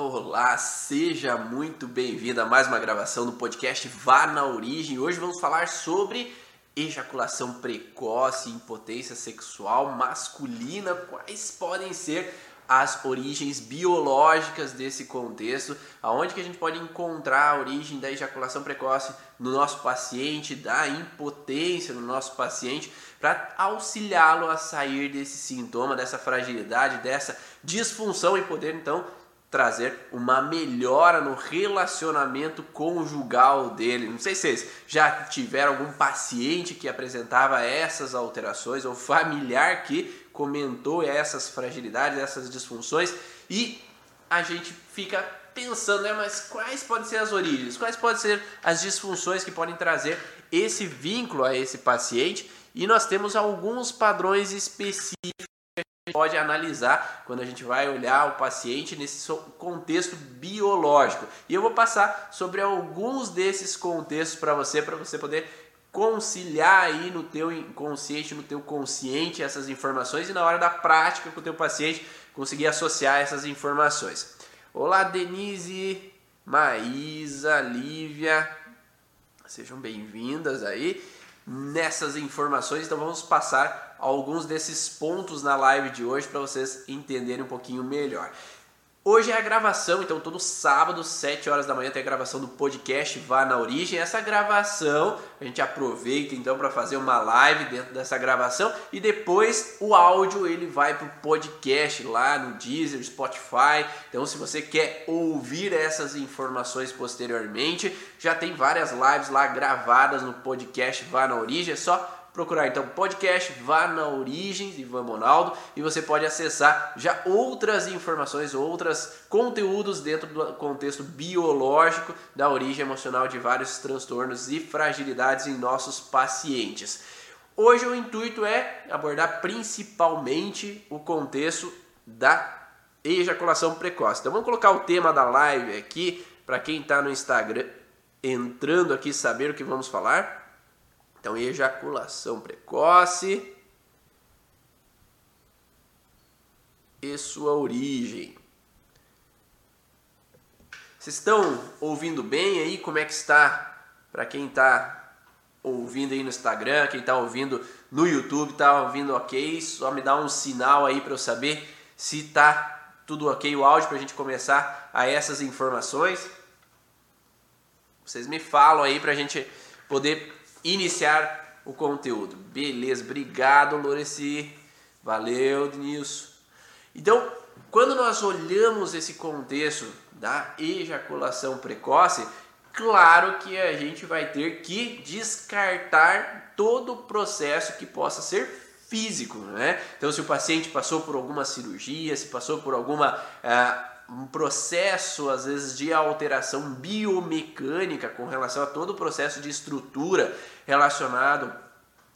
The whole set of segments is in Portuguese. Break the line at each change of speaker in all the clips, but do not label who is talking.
Olá, seja muito bem-vindo a mais uma gravação do podcast Vá na Origem. Hoje vamos falar sobre ejaculação precoce, impotência sexual masculina, quais podem ser as origens biológicas desse contexto, aonde que a gente pode encontrar a origem da ejaculação precoce no nosso paciente, da impotência no nosso paciente, para auxiliá-lo a sair desse sintoma, dessa fragilidade, dessa disfunção e poder então trazer uma melhora no relacionamento conjugal dele. Não sei se vocês já tiveram algum paciente que apresentava essas alterações ou familiar que comentou essas fragilidades, essas disfunções e a gente fica pensando, né, mas quais podem ser as origens? Quais podem ser as disfunções que podem trazer esse vínculo a esse paciente? E nós temos alguns padrões específicos pode analisar quando a gente vai olhar o paciente nesse contexto biológico. E eu vou passar sobre alguns desses contextos para você, para você poder conciliar aí no teu inconsciente, no teu consciente essas informações e na hora da prática com o teu paciente conseguir associar essas informações. Olá Denise, Maísa, Lívia, sejam bem-vindas aí nessas informações. Então vamos passar alguns desses pontos na live de hoje para vocês entenderem um pouquinho melhor. Hoje é a gravação, então todo sábado, 7 horas da manhã, tem a gravação do podcast Vá na Origem. Essa gravação a gente aproveita então para fazer uma live dentro dessa gravação e depois o áudio ele vai para o podcast lá no Deezer, Spotify. Então, se você quer ouvir essas informações posteriormente, já tem várias lives lá gravadas no podcast Vá na Origem. É só procurar então podcast, vá na Origens Ivan Monaldo e você pode acessar já outras informações, outros conteúdos dentro do contexto biológico da origem emocional de vários transtornos e fragilidades em nossos pacientes. Hoje o intuito é abordar principalmente o contexto da ejaculação precoce. Então vamos colocar o tema da live aqui para quem está no Instagram entrando aqui saber o que vamos falar. Então, ejaculação precoce e sua origem. Vocês estão ouvindo bem aí? Como é que está? Para quem está ouvindo aí no Instagram, quem está ouvindo no YouTube, está ouvindo ok? Só me dá um sinal aí para eu saber se está tudo ok o áudio para a gente começar a essas informações. Vocês me falam aí para a gente poder iniciar o conteúdo. Beleza, obrigado, Loreci. Valeu, Denilson. Então, quando nós olhamos esse contexto da ejaculação precoce, claro que a gente vai ter que descartar todo o processo que possa ser físico, né? Então, se o paciente passou por alguma cirurgia, se passou por alguma ah, um processo, às vezes, de alteração biomecânica com relação a todo o processo de estrutura relacionado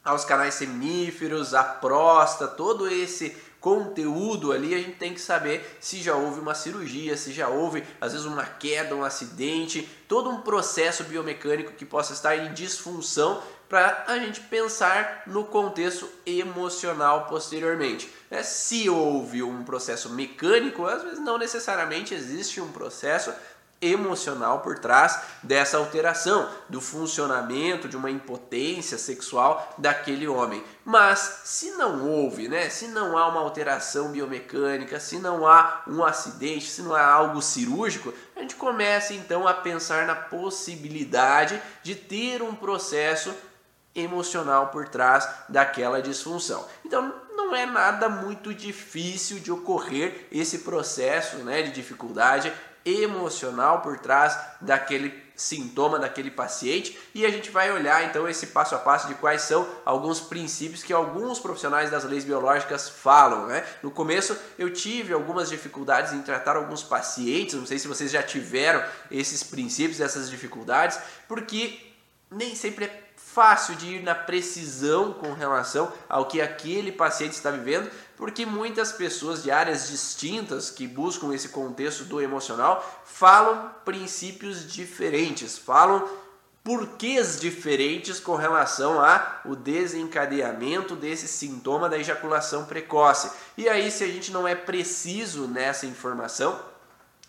aos canais seminíferos, à próstata, todo esse conteúdo ali, a gente tem que saber se já houve uma cirurgia, se já houve, às vezes, uma queda, um acidente, todo um processo biomecânico que possa estar em disfunção para a gente pensar no contexto emocional posteriormente. Né? Se houve um processo mecânico, às vezes não necessariamente existe um processo emocional por trás dessa alteração, do funcionamento, de uma impotência sexual daquele homem. Mas se não houve, né, se não há uma alteração biomecânica, se não há um acidente, se não há algo cirúrgico, a gente começa então a pensar na possibilidade de ter um processo emocional por trás daquela disfunção. Então, não é nada muito difícil de ocorrer esse processo né, de dificuldade emocional por trás daquele sintoma daquele paciente e a gente vai olhar então esse passo a passo de quais são alguns princípios que alguns profissionais das leis biológicas falam. Né? No começo eu tive algumas dificuldades em tratar alguns pacientes, não sei se vocês já tiveram esses princípios, essas dificuldades, porque nem sempre é fácil de ir na precisão com relação ao que aquele paciente está vivendo, porque muitas pessoas de áreas distintas que buscam esse contexto do emocional falam princípios diferentes, falam porquês diferentes com relação a o desencadeamento desse sintoma da ejaculação precoce. E aí, se a gente não é preciso nessa informação,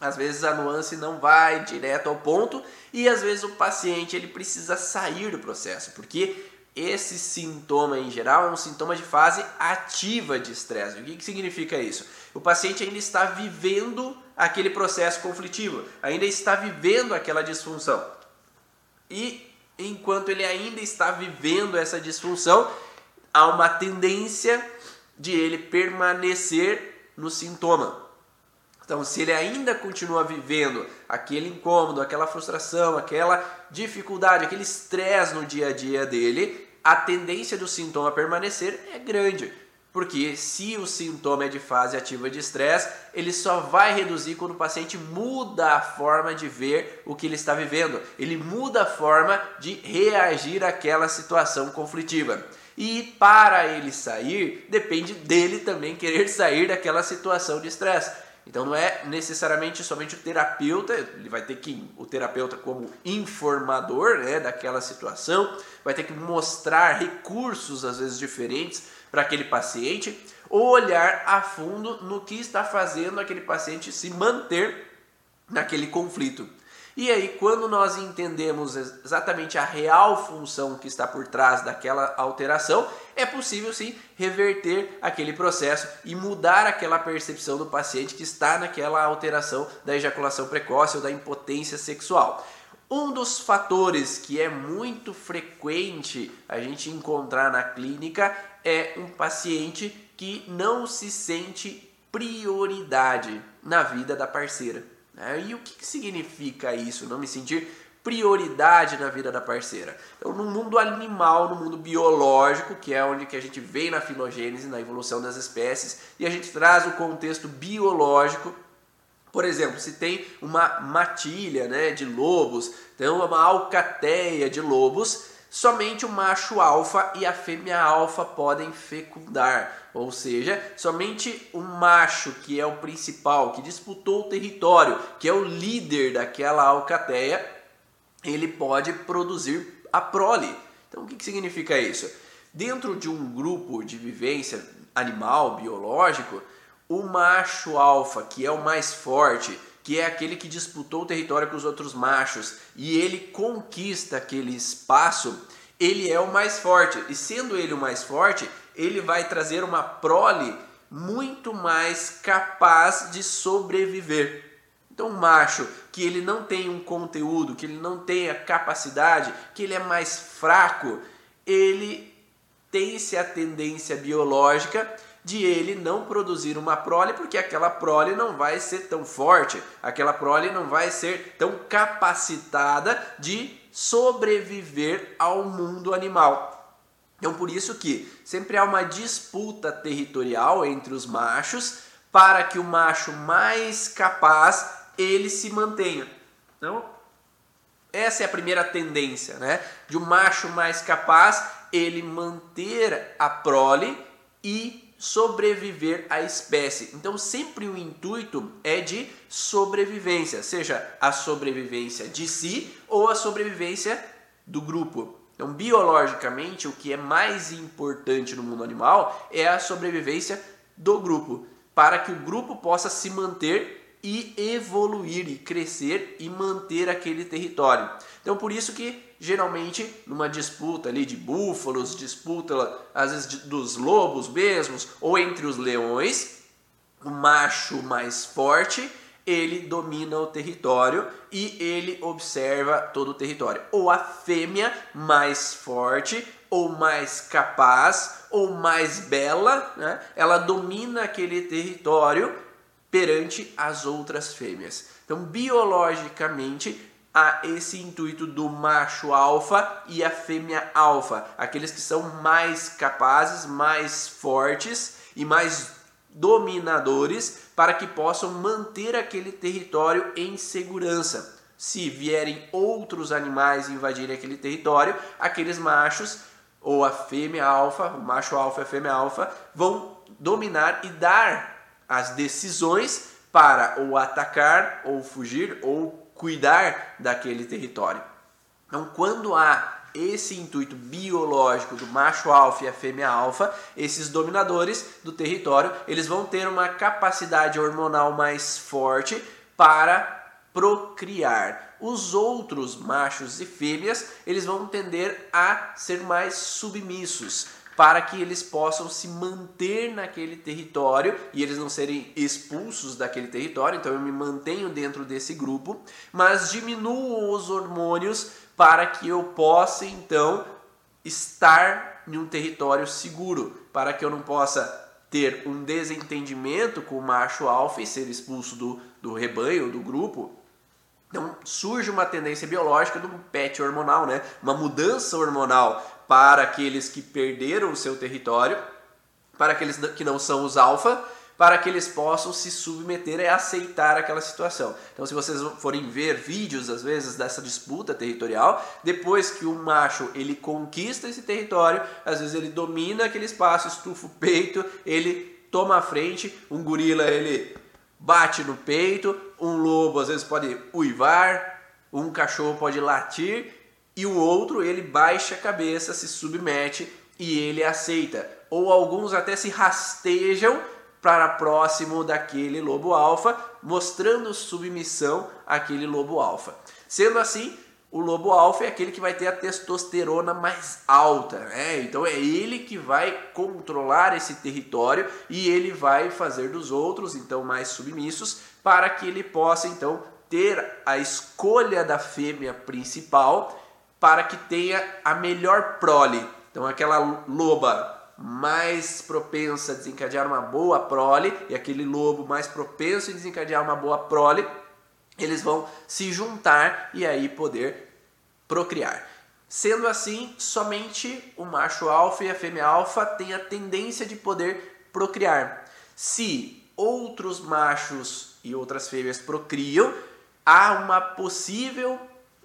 Às vezes a nuance não vai direto ao ponto e às vezes o paciente ele precisa sair do processo, porque esse sintoma em geral é um sintoma de fase ativa de estresse. O que, que significa isso? O paciente ainda está vivendo aquele processo conflitivo, ainda está vivendo aquela disfunção. E enquanto ele ainda está vivendo essa disfunção, há uma tendência de ele permanecer no sintoma. Então, se ele ainda continua vivendo aquele incômodo, aquela frustração, aquela dificuldade, aquele estresse no dia a dia dele, a tendência do sintoma permanecer é grande. Porque se o sintoma é de fase ativa de estresse, ele só vai reduzir quando o paciente muda a forma de ver o que ele está vivendo. Ele muda a forma de reagir àquela situação conflitiva. E para ele sair, depende dele também querer sair daquela situação de estresse. Então não é necessariamente somente o terapeuta, ele vai ter que, o terapeuta como informador né, daquela situação, vai ter que mostrar recursos às vezes diferentes para aquele paciente, ou olhar a fundo no que está fazendo aquele paciente se manter naquele conflito. E aí, quando nós entendemos exatamente a real função que está por trás daquela alteração, é possível sim reverter aquele processo e mudar aquela percepção do paciente que está naquela alteração da ejaculação precoce ou da impotência sexual. Um dos fatores que é muito frequente a gente encontrar na clínica é um paciente que não se sente prioridade na vida da parceira. Né? E o que, significa isso? Não me sentir prioridade na vida da parceira. Então, no mundo animal, no mundo biológico, que é onde que a gente vem na filogênese, na evolução das espécies, e a gente traz o contexto biológico. Por exemplo, se tem uma matilha né, de lobos, então uma alcateia de lobos, somente o macho alfa e a fêmea alfa podem fecundar. Ou seja, somente o macho, que é o principal, que disputou o território, que é o líder daquela alcateia, ele pode produzir a prole. Então, o que, que significa isso? Dentro de um grupo de vivência animal, biológico, o macho alfa, que é o mais forte, que é aquele que disputou o território com os outros machos e ele conquista aquele espaço, ele é o mais forte. E sendo ele o mais forte, ele vai trazer uma prole muito mais capaz de sobreviver. Então, um macho que ele não tem um conteúdo, que ele não tem a capacidade, que ele é mais fraco, ele tem-se a tendência biológica de ele não produzir uma prole, porque aquela prole não vai ser tão forte, aquela prole não vai ser tão capacitada de sobreviver ao mundo animal. Então, por isso que sempre há uma disputa territorial entre os machos para que o macho mais capaz ele se mantenha. Então, essa é a primeira tendência, né? De um macho mais capaz ele manter a prole e sobreviver à espécie. Então, sempre o intuito é de sobrevivência, seja a sobrevivência de si ou a sobrevivência do grupo. Então, biologicamente, o que é mais importante no mundo animal é a sobrevivência do grupo, para que o grupo possa se manter e evoluir e crescer e manter aquele território. Então, por isso que geralmente numa disputa ali de búfalos, disputa às vezes dos lobos mesmos, ou entre os leões, o macho mais forte, ele domina o território e ele observa todo o território. Ou a fêmea mais forte, ou mais capaz, ou mais bela, né? ela domina aquele território perante as outras fêmeas. Então, biologicamente, a esse intuito do macho alfa e a fêmea alfa, aqueles que são mais capazes, mais fortes e mais dominadores para que possam manter aquele território em segurança. Se vierem outros animais invadirem aquele território, aqueles machos ou a fêmea alfa, o macho alfa e a fêmea alfa vão dominar e dar as decisões para ou atacar ou fugir ou cuidar daquele território. Então, quando há esse intuito biológico do macho alfa e a fêmea alfa, esses dominadores do território, eles vão ter uma capacidade hormonal mais forte para procriar. Os outros machos e fêmeas, eles vão tender a ser mais submissos, para que eles possam se manter naquele território e eles não serem expulsos daquele território. Então eu me mantenho dentro desse grupo, mas diminuo os hormônios para que eu possa então estar em um território seguro, para que eu não possa ter um desentendimento com o macho alfa e ser expulso do, do rebanho, do grupo, então surge uma tendência biológica do pet hormonal, né? Uma mudança hormonal para aqueles que perderam o seu território, para aqueles que não são os alfa, para que eles possam se submeter e aceitar aquela situação. Então, se vocês forem ver vídeos às vezes dessa disputa territorial, depois que o macho ele conquista esse território, às vezes ele domina aquele espaço, estufa o peito, ele toma a frente, um gorila ele bate no peito, um lobo às vezes pode uivar, um cachorro pode latir e o outro ele baixa a cabeça, se submete e ele aceita. Ou alguns até se rastejam para próximo daquele lobo alfa, mostrando submissão àquele lobo alfa. Sendo assim, o lobo alfa é aquele que vai ter a testosterona mais alta, né? Então é ele que vai controlar esse território e ele vai fazer dos outros então mais submissos para que ele possa então ter a escolha da fêmea principal para que tenha a melhor prole. Então aquela loba mais propensa a desencadear uma boa prole e aquele lobo mais propenso a desencadear uma boa prole eles vão se juntar e aí poder procriar. Sendo assim, somente o macho alfa e a fêmea alfa têm a tendência de poder procriar. Se outros machos e outras fêmeas procriam, há uma possível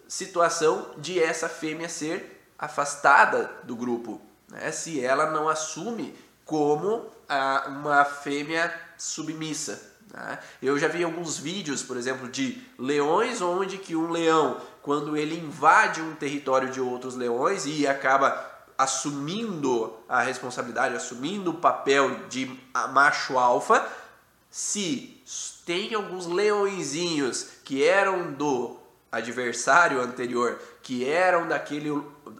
situação de essa fêmea ser afastada do grupo, né? se ela não assume como a, uma fêmea submissa. Né? Eu já vi alguns vídeos, por exemplo, de leões onde que um leão, quando ele invade um território de outros leões e acaba assumindo a responsabilidade, assumindo o papel de macho alfa, se tem alguns leõezinhos que eram do adversário anterior, que eram daquele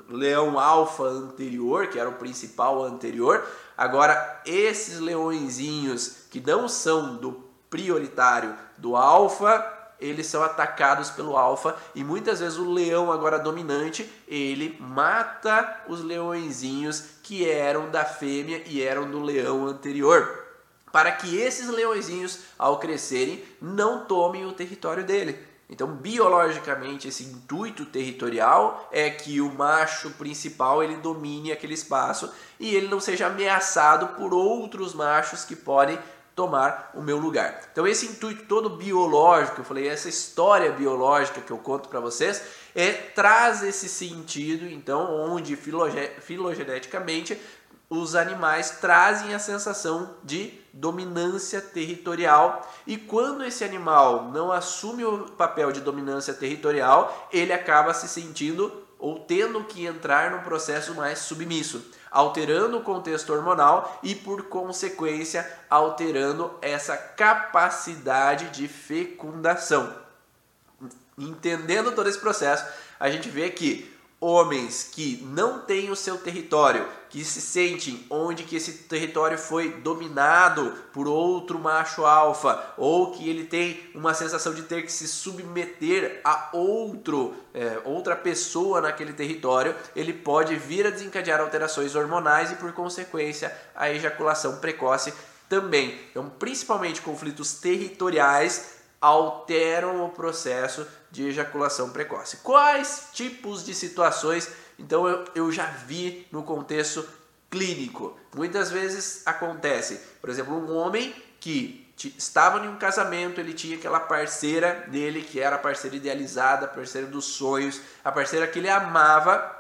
leão alfa anterior, que era o principal anterior, agora esses leõezinhos que não são do prioritário do alfa, eles são atacados pelo alfa. E muitas vezes o leão agora dominante, ele mata os leõezinhos que eram da fêmea e eram do leão anterior, para que esses leõezinhos ao crescerem não tomem o território dele. Então, biologicamente, esse intuito territorial é que o macho principal ele domine aquele espaço e ele não seja ameaçado por outros machos que podem tomar o meu lugar. Então esse intuito todo biológico, eu falei, essa história biológica que eu conto para vocês, é traz esse sentido, então, onde filogeneticamente os animais trazem a sensação de dominância territorial e quando esse animal não assume o papel de dominância territorial, ele acaba se sentindo ou tendo que entrar num processo mais submisso alterando o contexto hormonal e, por consequência, alterando essa capacidade de fecundação. Entendendo todo esse processo, a gente vê que homens que não têm o seu território, que se sentem onde que esse território foi dominado por outro macho alfa, ou que ele tem uma sensação de ter que se submeter a outro, é, outra pessoa naquele território, ele pode vir a desencadear alterações hormonais e, por consequência, a ejaculação precoce também. Então, principalmente conflitos territoriais alteram o processo de ejaculação precoce. Quais tipos de situações então eu, eu já vi no contexto clínico? Muitas vezes acontece, por exemplo, um homem que estava em um casamento, ele tinha aquela parceira dele que era a parceira idealizada, a parceira dos sonhos, a parceira que ele amava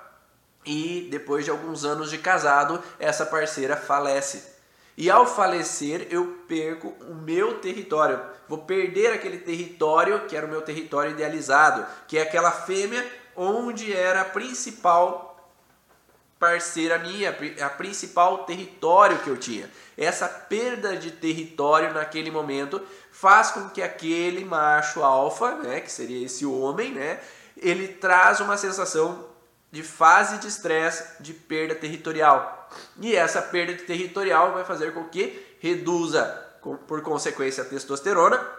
e depois de alguns anos de casado, essa parceira falece. E ao falecer, eu perco o meu território. Vou perder aquele território que era o meu território idealizado, que é aquela fêmea onde era a principal parceira minha, a principal território que eu tinha. Essa perda de território naquele momento faz com que aquele macho alfa, né, que seria esse homem, né, ele traz uma sensação de fase de estresse, de perda territorial. E essa perda territorial vai fazer com que reduza, por consequência, a testosterona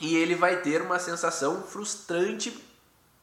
e ele vai ter uma sensação frustrante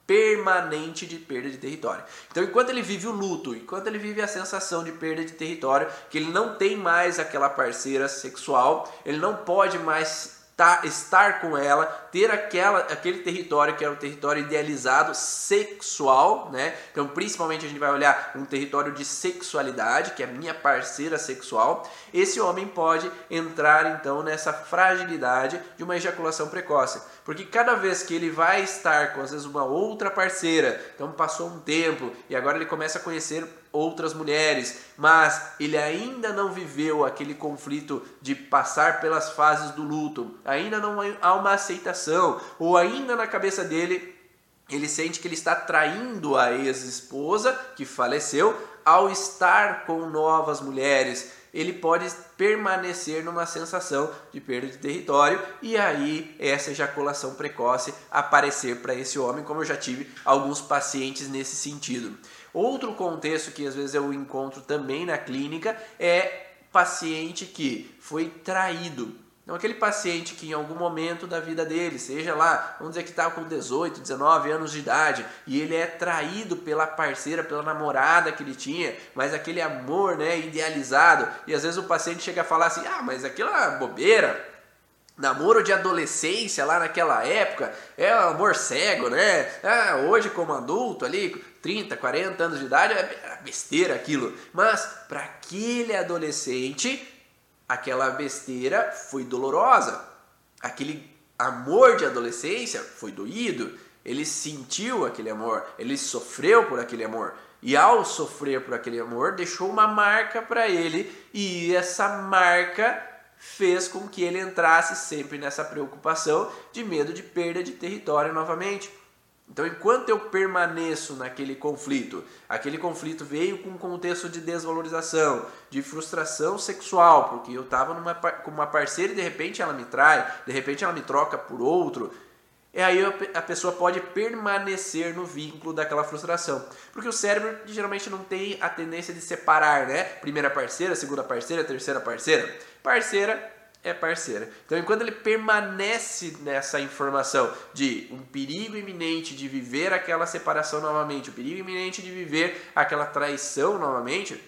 permanente de perda de território. Então, enquanto ele vive o luto, enquanto ele vive a sensação de perda de território, que ele não tem mais aquela parceira sexual, ele não pode mais tá, estar com ela, ter aquela, aquele território que era o território idealizado sexual, né? Então, principalmente a gente vai olhar um território de sexualidade, que é minha parceira sexual. Esse homem pode entrar então nessa fragilidade de uma ejaculação precoce, porque cada vez que ele vai estar com às vezes uma outra parceira, então passou um tempo e agora ele começa a conhecer outras mulheres, mas ele ainda não viveu aquele conflito de passar pelas fases do luto, ainda não há uma aceitação, ou ainda na cabeça dele ele sente que ele está traindo a ex-esposa que faleceu ao estar com novas mulheres. Ele pode permanecer numa sensação de perda de território e aí essa ejaculação precoce aparecer para esse homem, como eu já tive alguns pacientes nesse sentido. Outro contexto que às vezes eu encontro também na clínica é paciente que foi traído. Então, aquele paciente que em algum momento da vida dele, seja lá, vamos dizer que está com 18, 19 anos de idade, e ele é traído pela parceira, pela namorada que ele tinha, mas aquele amor né, idealizado, e às vezes o paciente chega a falar assim: ah, mas aquilo é bobeira, namoro de adolescência lá naquela época é amor cego, né? Ah, hoje como adulto ali, 30, 40 anos de idade, é besteira aquilo. Mas para aquele adolescente, aquela besteira foi dolorosa. Aquele amor de adolescência foi doído. Ele sentiu aquele amor, ele sofreu por aquele amor. E ao sofrer por aquele amor, deixou uma marca para ele, e essa marca fez com que ele entrasse sempre nessa preocupação de medo de perda de território novamente. Então, enquanto eu permaneço naquele conflito, aquele conflito veio com um contexto de desvalorização, de frustração sexual, porque eu estava com uma parceira e de repente ela me trai, de repente ela me troca por outro, e aí a pessoa pode permanecer no vínculo daquela frustração. Porque o cérebro geralmente não tem a tendência de separar, né? Primeira parceira, segunda parceira, terceira parceira. Parceira é parceira. Então, enquanto ele permanece nessa informação de um perigo iminente de viver aquela separação novamente, o perigo iminente de viver aquela traição novamente,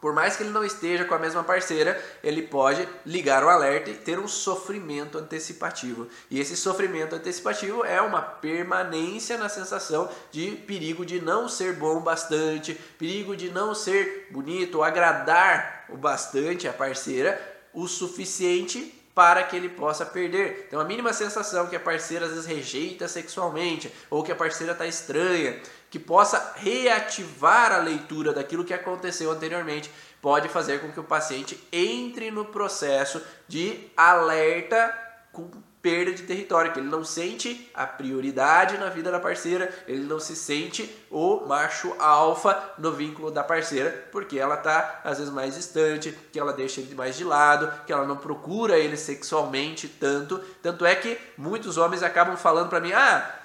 por mais que ele não esteja com a mesma parceira, ele pode ligar o alerta e ter um sofrimento antecipativo. E esse sofrimento antecipativo é uma permanência na sensação de perigo de não ser bom bastante, perigo de não ser bonito, agradar o bastante a parceira o suficiente para que ele possa perder. Então, a mínima sensação que a parceira às vezes rejeita sexualmente, ou que a parceira está estranha, que possa reativar a leitura daquilo que aconteceu anteriormente, pode fazer com que o paciente entre no processo de alerta com perda de território, que ele não sente a prioridade na vida da parceira, ele não se sente o macho alfa no vínculo da parceira, porque ela tá às vezes mais distante, que ela deixa ele mais de lado, que ela não procura ele sexualmente tanto, tanto é que muitos homens acabam falando para mim: "Ah,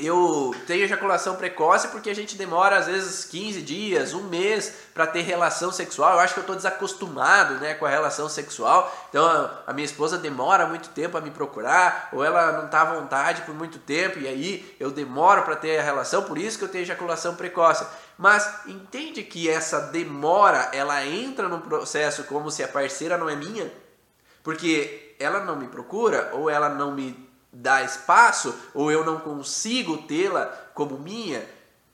eu tenho ejaculação precoce porque a gente demora às vezes 15 dias, um mês para ter relação sexual. Eu acho que eu estou desacostumado né, com a relação sexual. Então a minha esposa demora muito tempo a me procurar, ou ela não está à vontade por muito tempo, e aí eu demoro para ter a relação, por isso que eu tenho ejaculação precoce. Mas entende que essa demora ela entra no processo como se a parceira não é minha? Porque ela não me procura ou ela não me dá espaço ou eu não consigo tê-la como minha.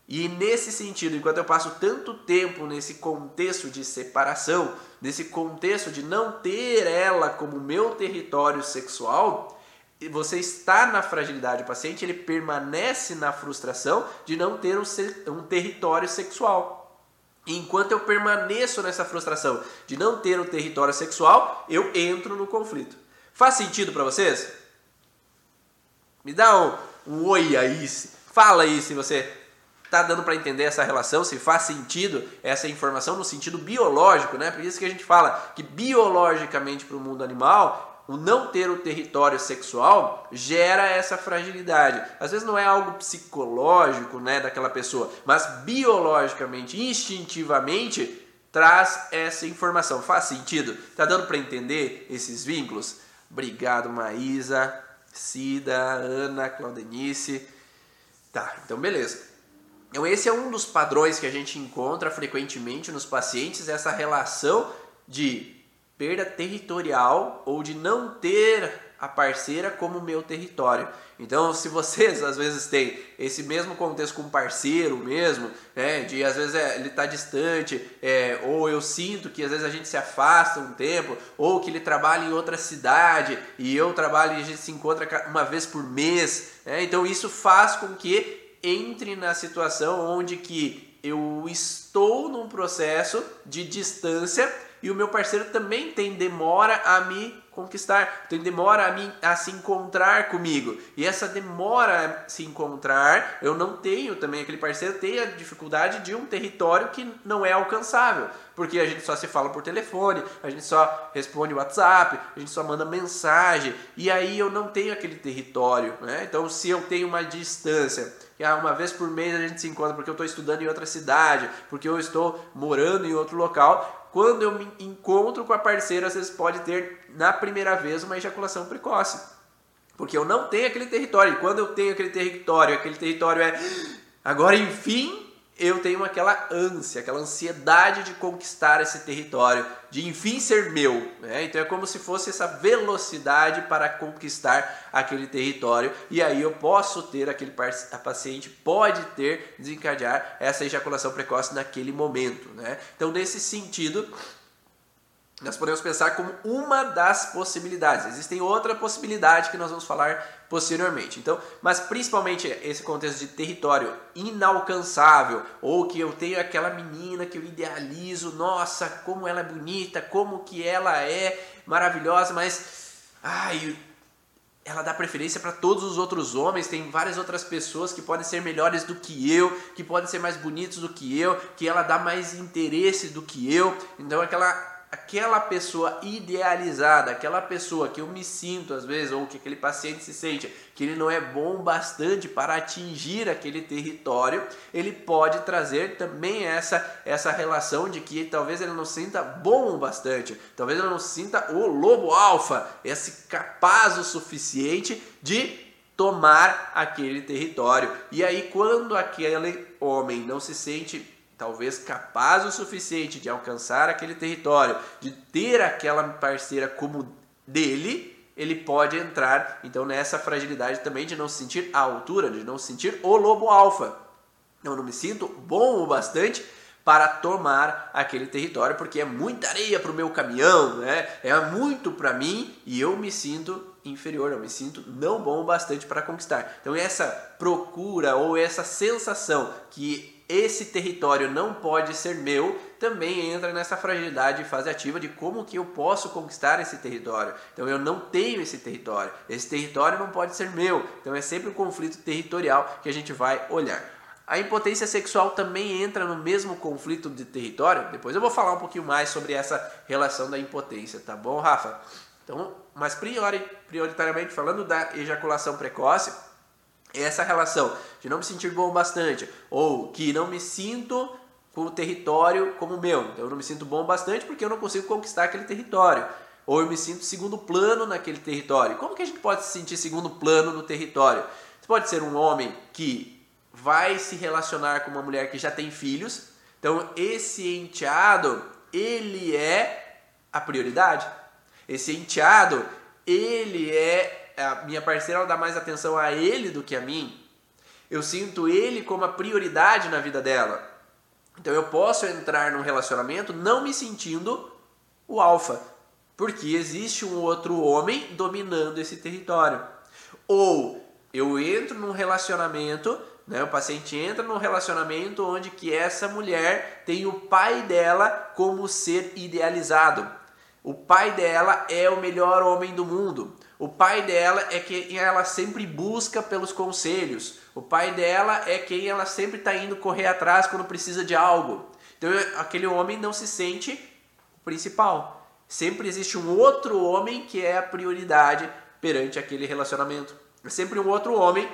E nesse sentido, enquanto eu passo tanto tempo nesse contexto de separação, nesse contexto de não ter ela como meu território sexual, você está na fragilidade. O paciente ele permanece na frustração de não ter um, um território sexual. Enquanto eu permaneço nessa frustração de não ter um território sexual, eu entro no conflito. Faz sentido para vocês? Me dá um, um oi aí. Fala aí se você tá dando para entender essa relação, se faz sentido essa informação no sentido biológico, né? Por isso que a gente fala que biologicamente para o mundo animal, o não ter o território sexual gera essa fragilidade. Às vezes não é algo psicológico, né, daquela pessoa, mas biologicamente, instintivamente traz essa informação. Faz sentido? Tá dando para entender esses vínculos? Obrigado, Maísa, Cida, Ana, Claudenice. Tá, então beleza. Então esse é um dos padrões que a gente encontra frequentemente nos pacientes, essa relação de perda territorial ou de não ter a parceira como meu território. Então, se vocês às vezes têm esse mesmo contexto com um parceiro mesmo, né, de às vezes é, ele está distante, é, ou eu sinto que às vezes a gente se afasta um tempo, ou que ele trabalha em outra cidade e eu trabalho e a gente se encontra uma vez por mês, né, então isso faz com que entre na situação onde que eu estou num processo de distância e o meu parceiro também tem demora a me conquistar, tem demora a, a se encontrar comigo. E essa demora a se encontrar, eu não tenho também, aquele parceiro tem a dificuldade de um território que não é alcançável. Porque a gente só se fala por telefone, a gente só responde WhatsApp, a gente só manda mensagem, e aí eu não tenho aquele território. Né? Então, se eu tenho uma distância, que ah, uma vez por mês a gente se encontra porque eu estou estudando em outra cidade, porque eu estou morando em outro local, quando eu me encontro com a parceira, às vezes pode ter na primeira vez uma ejaculação precoce. Porque eu não tenho aquele território. E quando eu tenho aquele território, aquele território é agora enfim eu tenho aquela ânsia, aquela ansiedade de conquistar esse território, de enfim ser meu. Né? Então é como se fosse essa velocidade para conquistar aquele território. E aí eu posso ter aquele a paciente pode ter desencadear essa ejaculação precoce naquele momento. Né? Então nesse sentido nós podemos pensar como uma das possibilidades. Existem outra possibilidade que nós vamos falar posteriormente. Então, mas principalmente esse contexto de território inalcançável ou que eu tenho aquela menina que eu idealizo, nossa, como ela é bonita, como que ela é maravilhosa, mas ai, ela dá preferência para todos os outros homens, tem várias outras pessoas que podem ser melhores do que eu, que podem ser mais bonitos do que eu, que ela dá mais interesse do que eu. Então aquela aquela pessoa idealizada, aquela pessoa que eu me sinto às vezes, ou que aquele paciente se sente que ele não é bom bastante para atingir aquele território, ele pode trazer também essa, essa relação de que talvez ele não sinta bom bastante, talvez ele não sinta o lobo alfa, esse capaz o suficiente de tomar aquele território. E aí, quando aquele homem não se sente talvez capaz o suficiente de alcançar aquele território, de ter aquela parceira como dele, ele pode entrar então nessa fragilidade também de não se sentir à altura, de não se sentir o lobo alfa. Eu não me sinto bom o bastante para tomar aquele território, porque é muita areia para o meu caminhão, né? é muito para mim e eu me sinto inferior, eu me sinto não bom o bastante para conquistar. Então essa procura ou essa sensação que esse território não pode ser meu, também entra nessa fragilidade de fase ativa de como que eu posso conquistar esse território. Então eu não tenho esse território, esse território não pode ser meu. Então é sempre um conflito territorial que a gente vai olhar. A impotência sexual também entra no mesmo conflito de território. Depois eu vou falar um pouquinho mais sobre essa relação da impotência, tá bom, Rafa? Então, mas priori, prioritariamente falando da ejaculação precoce, essa relação de não me sentir bom bastante ou que não me sinto com o território como meu. Então eu não me sinto bom bastante porque eu não consigo conquistar aquele território. Ou eu me sinto segundo plano naquele território. Como que a gente pode se sentir segundo plano no território? Você pode ser um homem que vai se relacionar com uma mulher que já tem filhos. Então esse enteado, ele é a prioridade. Esse enteado, ele é a minha parceira ela dá mais atenção a ele do que a mim, eu sinto ele como a prioridade na vida dela. Então eu posso entrar num relacionamento não me sentindo o alfa, porque existe um outro homem dominando esse território. Ou eu entro num relacionamento, né, o paciente entra num relacionamento onde que essa mulher tem o pai dela como ser idealizado. O pai dela é o melhor homem do mundo. O pai dela é quem ela sempre busca pelos conselhos. O pai dela é quem ela sempre está indo correr atrás quando precisa de algo. Então aquele homem não se sente o principal. Sempre existe um outro homem que é a prioridade perante aquele relacionamento. É sempre um outro homem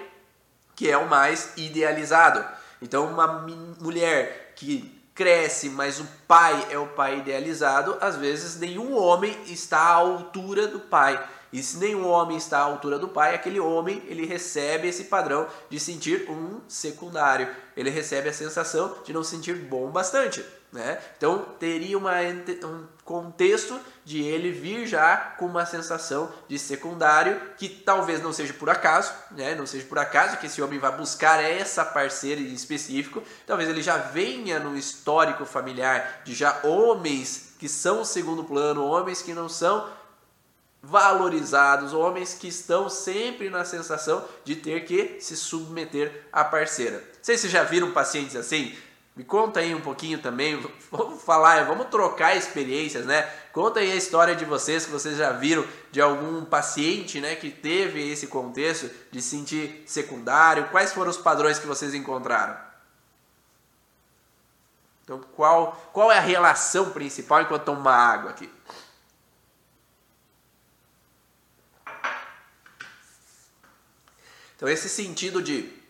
que é o mais idealizado. Então uma mulher que cresce, mas o pai é o pai idealizado, às vezes nenhum homem está à altura do pai. E se nenhum homem está à altura do pai, aquele homem ele recebe esse padrão de sentir um secundário. Ele recebe a sensação de não sentir bom bastante. Né? Então teria uma, um contexto de ele vir já com uma sensação de secundário que talvez não seja por acaso, né? não seja por acaso que esse homem vai buscar essa parceira em específico, talvez ele já venha no histórico familiar de já homens que são segundo plano, homens que não são valorizados, homens que estão sempre na sensação de ter que se submeter à parceira. Vocês já viram pacientes assim? Me conta aí um pouquinho também, vamos falar, vamos trocar experiências, né? Conta aí a história de vocês que vocês já viram de algum paciente, né, que teve esse contexto de sentir secundário. Quais foram os padrões que vocês encontraram? Então, qual qual é a relação principal enquanto toma água aqui? Então, esse sentido de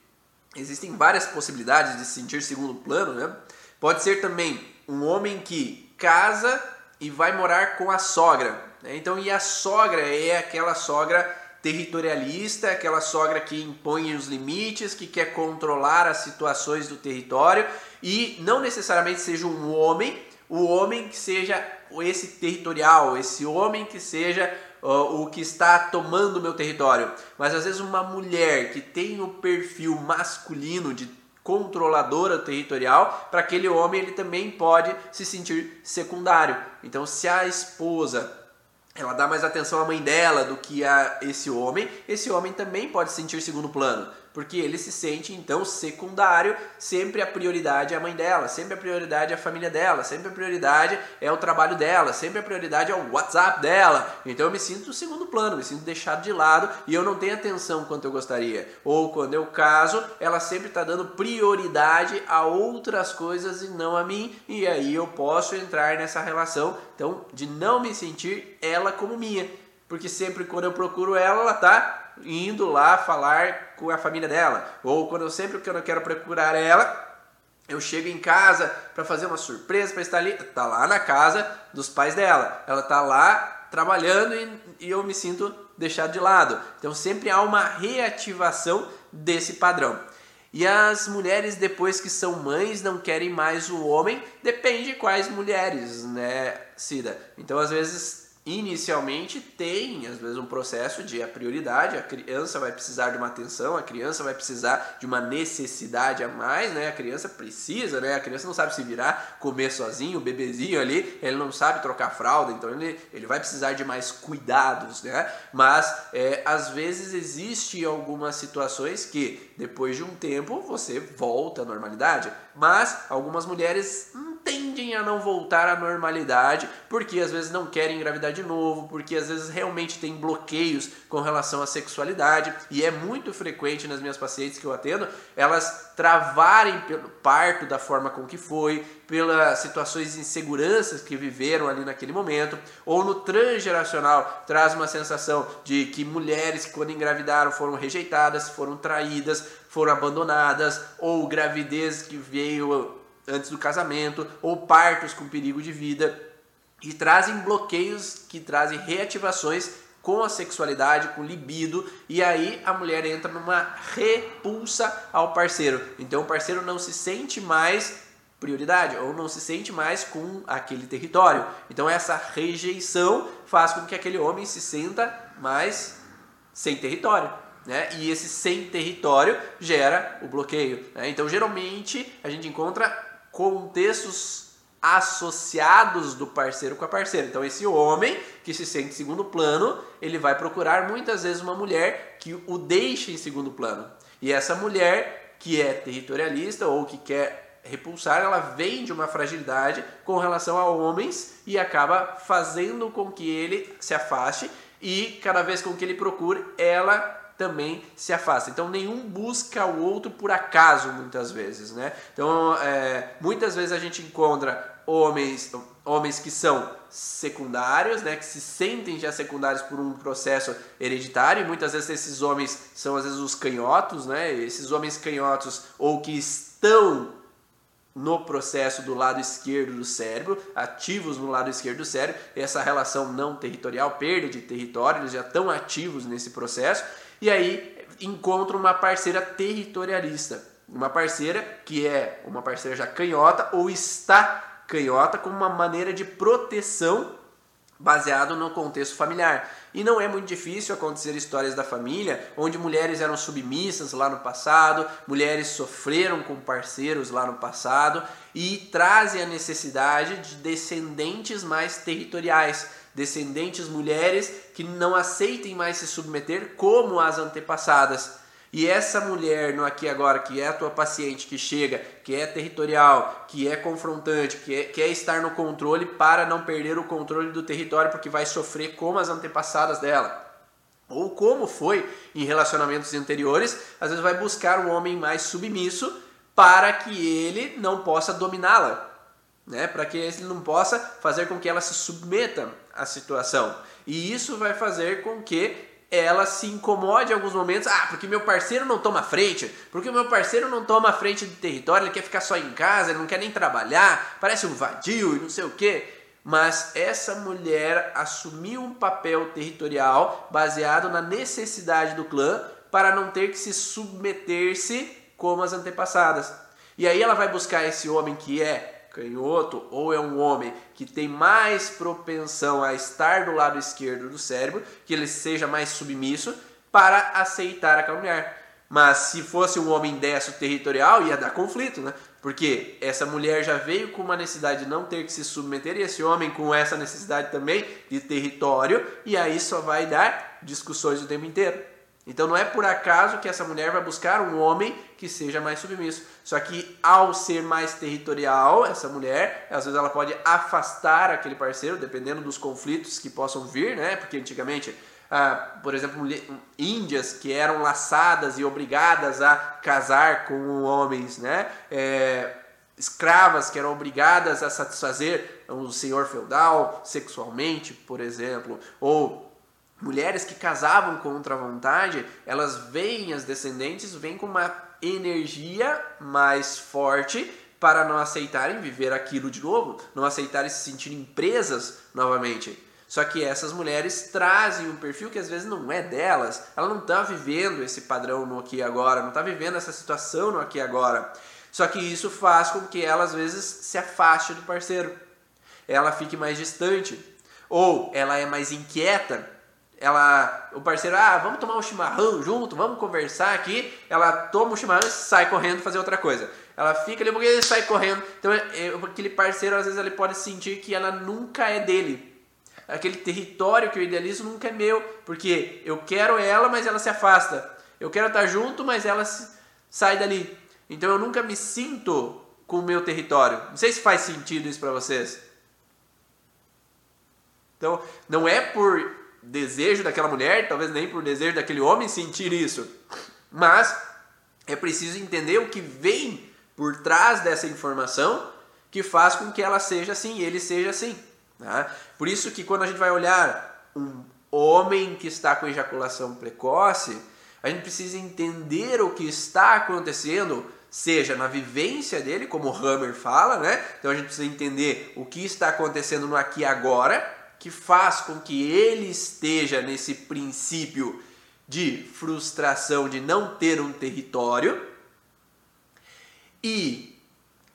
existem várias possibilidades de se sentir segundo plano, né? Pode ser também um homem que casa e vai morar com a sogra. Né? Então, e a sogra é aquela sogra territorialista, aquela sogra que impõe os limites, que quer controlar as situações do território e não necessariamente seja um homem, o homem que seja esse territorial, esse homem que seja o que está tomando meu território, mas às vezes uma mulher que tem o perfil masculino de controladora territorial, para aquele homem ele também pode se sentir secundário. Então, se a esposa ela dá mais atenção à mãe dela do que a esse homem, esse homem também pode se sentir segundo plano porque ele se sente então secundário, sempre a prioridade é a mãe dela, sempre a prioridade é a família dela, sempre a prioridade é o trabalho dela, sempre a prioridade é o WhatsApp dela. Então eu me sinto no segundo plano, me sinto deixado de lado e eu não tenho atenção quanto eu gostaria. Ou quando eu caso, ela sempre está dando prioridade a outras coisas e não a mim, e aí eu posso entrar nessa relação então de não me sentir ela como minha, porque sempre quando eu procuro ela, ela está indo lá falar com a família dela. Ou quando eu sempre que eu não quero procurar ela, eu chego em casa para fazer uma surpresa para estar ali, tá lá na casa dos pais dela. Ela tá lá trabalhando e, e eu me sinto deixado de lado. Então sempre há uma reativação desse padrão. E as mulheres depois que são mães não querem mais o homem, depende de quais mulheres, né, Cida? Então às vezes inicialmente tem, às vezes, um processo de a prioridade, a criança vai precisar de uma atenção, a criança vai precisar de uma necessidade a mais, né? A criança precisa, né? A criança não sabe se virar, comer sozinho, o bebezinho ali, ele não sabe trocar fralda, então ele, ele vai precisar de mais cuidados, né? Mas, é, às vezes, existe algumas situações que, depois de um tempo, você volta à normalidade, mas algumas mulheres tendem a não voltar à normalidade, porque às vezes não querem engravidar de novo, porque às vezes realmente tem bloqueios com relação à sexualidade, e é muito frequente nas minhas pacientes que eu atendo, elas travarem pelo parto da forma com que foi, pelas situações de inseguranças que viveram ali naquele momento, ou no transgeracional traz uma sensação de que mulheres quando engravidaram foram rejeitadas, foram traídas, foram abandonadas, ou gravidez que veio antes do casamento, ou partos com perigo de vida, e trazem bloqueios que trazem reativações com a sexualidade, com libido, e aí a mulher entra numa repulsa ao parceiro. Então o parceiro não se sente mais prioridade ou não se sente mais com aquele território. Então essa rejeição faz com que aquele homem se sinta mais sem território. Né? E esse sem território gera o bloqueio. Né? Então, geralmente, a gente encontra contextos associados do parceiro com a parceira. Então esse homem que se sente em segundo plano, ele vai procurar muitas vezes uma mulher que o deixe em segundo plano. E essa mulher que é territorialista ou que quer repulsar, ela vem de uma fragilidade com relação a homens e acaba fazendo com que ele se afaste e cada vez com que ele procure, ela também se afasta. Então nenhum busca o outro por acaso muitas vezes, né? Então é, muitas vezes a gente encontra homens, homens que são secundários, né, que se sentem já secundários por um processo hereditário, e muitas vezes esses homens são às vezes os canhotos, né, esses homens canhotos ou que estão no processo do lado esquerdo do cérebro, ativos no lado esquerdo do cérebro, essa relação não territorial, perda de território, eles já estão ativos nesse processo, e aí encontram uma parceira territorialista, uma parceira que é uma parceira já canhota ou está canhota como uma maneira de proteção baseado no contexto familiar. E não é muito difícil acontecer histórias da família onde mulheres eram submissas lá no passado, mulheres sofreram com parceiros lá no passado e trazem a necessidade de descendentes mais territoriais, descendentes mulheres que não aceitem mais se submeter como as antepassadas. E essa mulher no aqui agora, que é a tua paciente, que chega, que é territorial, que é confrontante, que é, quer estar no controle para não perder o controle do território, porque vai sofrer como as antepassadas dela. Ou como foi em relacionamentos anteriores, às vezes vai buscar um homem mais submisso para que ele não possa dominá-la, né? para que ele não possa fazer com que ela se submeta à situação. E isso vai fazer com que ela se incomode em alguns momentos, ah, porque meu parceiro não toma frente, porque meu parceiro não toma frente do território, ele quer ficar só em casa, ele não quer nem trabalhar, parece um vadio e não sei o quê. Mas essa mulher assumiu um papel territorial baseado na necessidade do clã para não ter que se submeter-se como as antepassadas. E aí ela vai buscar esse homem que é canhoto ou é um homem que tem mais propensão a estar do lado esquerdo do cérebro, que ele seja mais submisso para aceitar aquela mulher. Mas se fosse um homem destro territorial, ia dar conflito, né? Porque essa mulher já veio com uma necessidade de não ter que se submeter, e esse homem com essa necessidade também de território, e aí só vai dar discussões o tempo inteiro. Então não é por acaso que essa mulher vai buscar um homem que seja mais submisso. Só que ao ser mais territorial, essa mulher, às vezes ela pode afastar aquele parceiro, dependendo dos conflitos que possam vir, né? Porque antigamente, ah, por exemplo, índias que eram laçadas e obrigadas a casar com homens, né? É, escravas que eram obrigadas a satisfazer um senhor feudal sexualmente, por exemplo, ou mulheres que casavam contra a vontade, elas veem as descendentes, vêm com uma energia mais forte para não aceitarem viver aquilo de novo, não aceitarem se sentirem presas novamente. Só que essas mulheres trazem um perfil que às vezes não é delas, ela não está vivendo esse padrão no aqui e agora, não está vivendo essa situação no aqui e agora. Só que isso faz com que ela às vezes se afaste do parceiro, ela fique mais distante, ou ela é mais inquieta ela, o parceiro, ah, vamos tomar um chimarrão junto, vamos conversar aqui. Ela toma o chimarrão e sai correndo fazer outra coisa. Ela fica ali porque ele sai correndo. Então, é, é, aquele parceiro, às vezes, ele pode sentir que ela nunca é dele. Aquele território que eu idealizo nunca é meu, porque eu quero ela, mas ela se afasta. Eu quero estar junto, mas ela sai dali. Então, eu nunca me sinto com o meu território. Não sei se faz sentido isso para vocês. Então, não é por desejo daquela mulher, talvez nem por desejo daquele homem sentir isso. Mas é preciso entender o que vem por trás dessa informação que faz com que ela seja assim, ele seja assim. Tá? Por isso que quando a gente vai olhar um homem que está com ejaculação precoce, a gente precisa entender o que está acontecendo, seja na vivência dele, como o Hammer fala, né? Então a gente precisa entender o que está acontecendo no aqui e agora, que faz com que ele esteja nesse princípio de frustração de não ter um território. E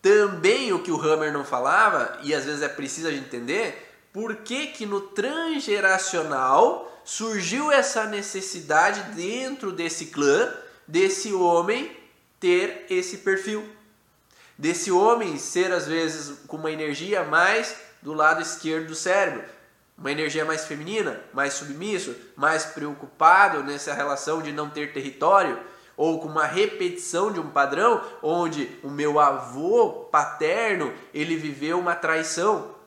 também o que o Hammer não falava, e às vezes é preciso a gente entender, por que que no transgeracional surgiu essa necessidade dentro desse clã, desse homem ter esse perfil. Desse homem ser às vezes com uma energia mais do lado esquerdo do cérebro uma energia mais feminina, mais submisso, mais preocupado nessa relação de não ter território, ou com uma repetição de um padrão onde o meu avô paterno ele viveu uma traição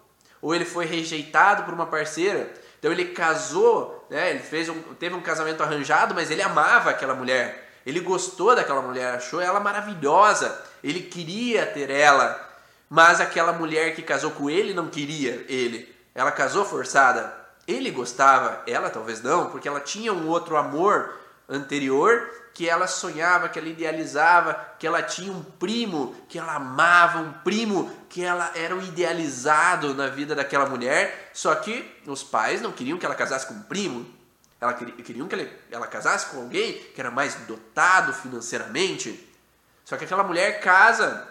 ou ele foi rejeitado por uma parceira. Então ele casou, né? Ele fez um, teve um casamento arranjado, mas ele amava aquela mulher. Ele gostou daquela mulher, achou ela maravilhosa. Ele queria ter ela, mas aquela mulher que casou com ele não queria ele. Ela casou forçada. Ele gostava, ela talvez não, porque ela tinha um outro amor anterior que ela sonhava, que ela idealizava, que ela tinha um primo que ela amava, um primo que ela era o idealizado na vida daquela mulher. Só que os pais não queriam que ela casasse com um primo, ela queriam que ela, ela casasse com alguém que era mais dotado financeiramente. Só que aquela mulher casa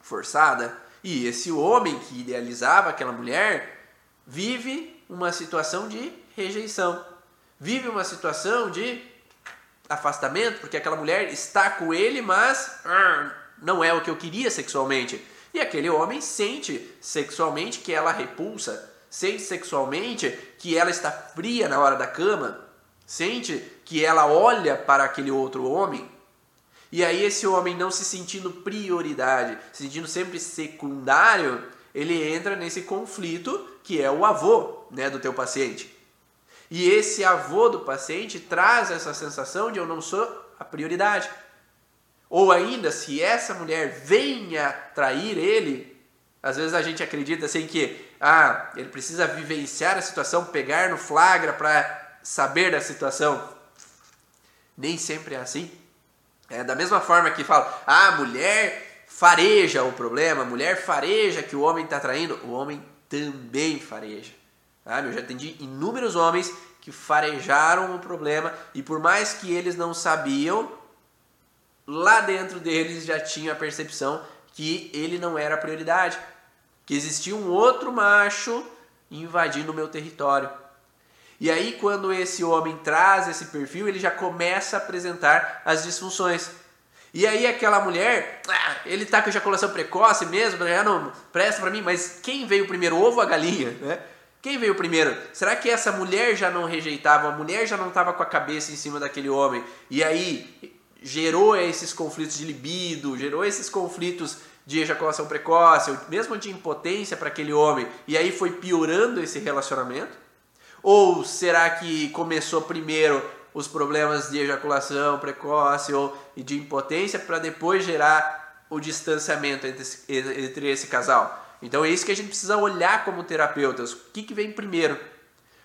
forçada e esse homem que idealizava aquela mulher vive uma situação de rejeição, vive uma situação de afastamento, porque aquela mulher está com ele, mas ah, não é o que eu queria sexualmente. E aquele homem sente sexualmente que ela repulsa, sente sexualmente que ela está fria na hora da cama, sente que ela olha para aquele outro homem. E aí esse homem não se sentindo prioridade, se sentindo sempre secundário, ele entra nesse conflito que é o avô, né, do teu paciente. E esse avô do paciente traz essa sensação de eu não sou a prioridade. Ou ainda, se essa mulher venha trair ele, às vezes a gente acredita assim que ah, ele precisa vivenciar a situação, pegar no flagra para saber da situação. Nem sempre é assim. É da mesma forma que fala, ah, a mulher fareja o problema, a mulher fareja que o homem está traindo, o homem também fareja. Sabe? Eu já atendi inúmeros homens que farejaram o problema e por mais que eles não sabiam, lá dentro deles já tinha a percepção que ele não era a prioridade, que existia um outro macho invadindo o meu território. E aí, quando esse homem traz esse perfil, ele já começa a apresentar as disfunções. E aí, aquela mulher, ah, ele está com ejaculação precoce mesmo, já não presta para mim, mas quem veio primeiro, ovo ou a galinha? Né? Quem veio primeiro? Será que essa mulher já não rejeitava? A mulher já não estava com a cabeça em cima daquele homem? E aí gerou esses conflitos de libido, gerou esses conflitos de ejaculação precoce, mesmo de impotência para aquele homem, e aí foi piorando esse relacionamento? Ou será que começou primeiro os problemas de ejaculação precoce ou de impotência para depois gerar o distanciamento entre esse, entre esse casal? Então é isso que a gente precisa olhar como terapeutas. O que, que vem primeiro?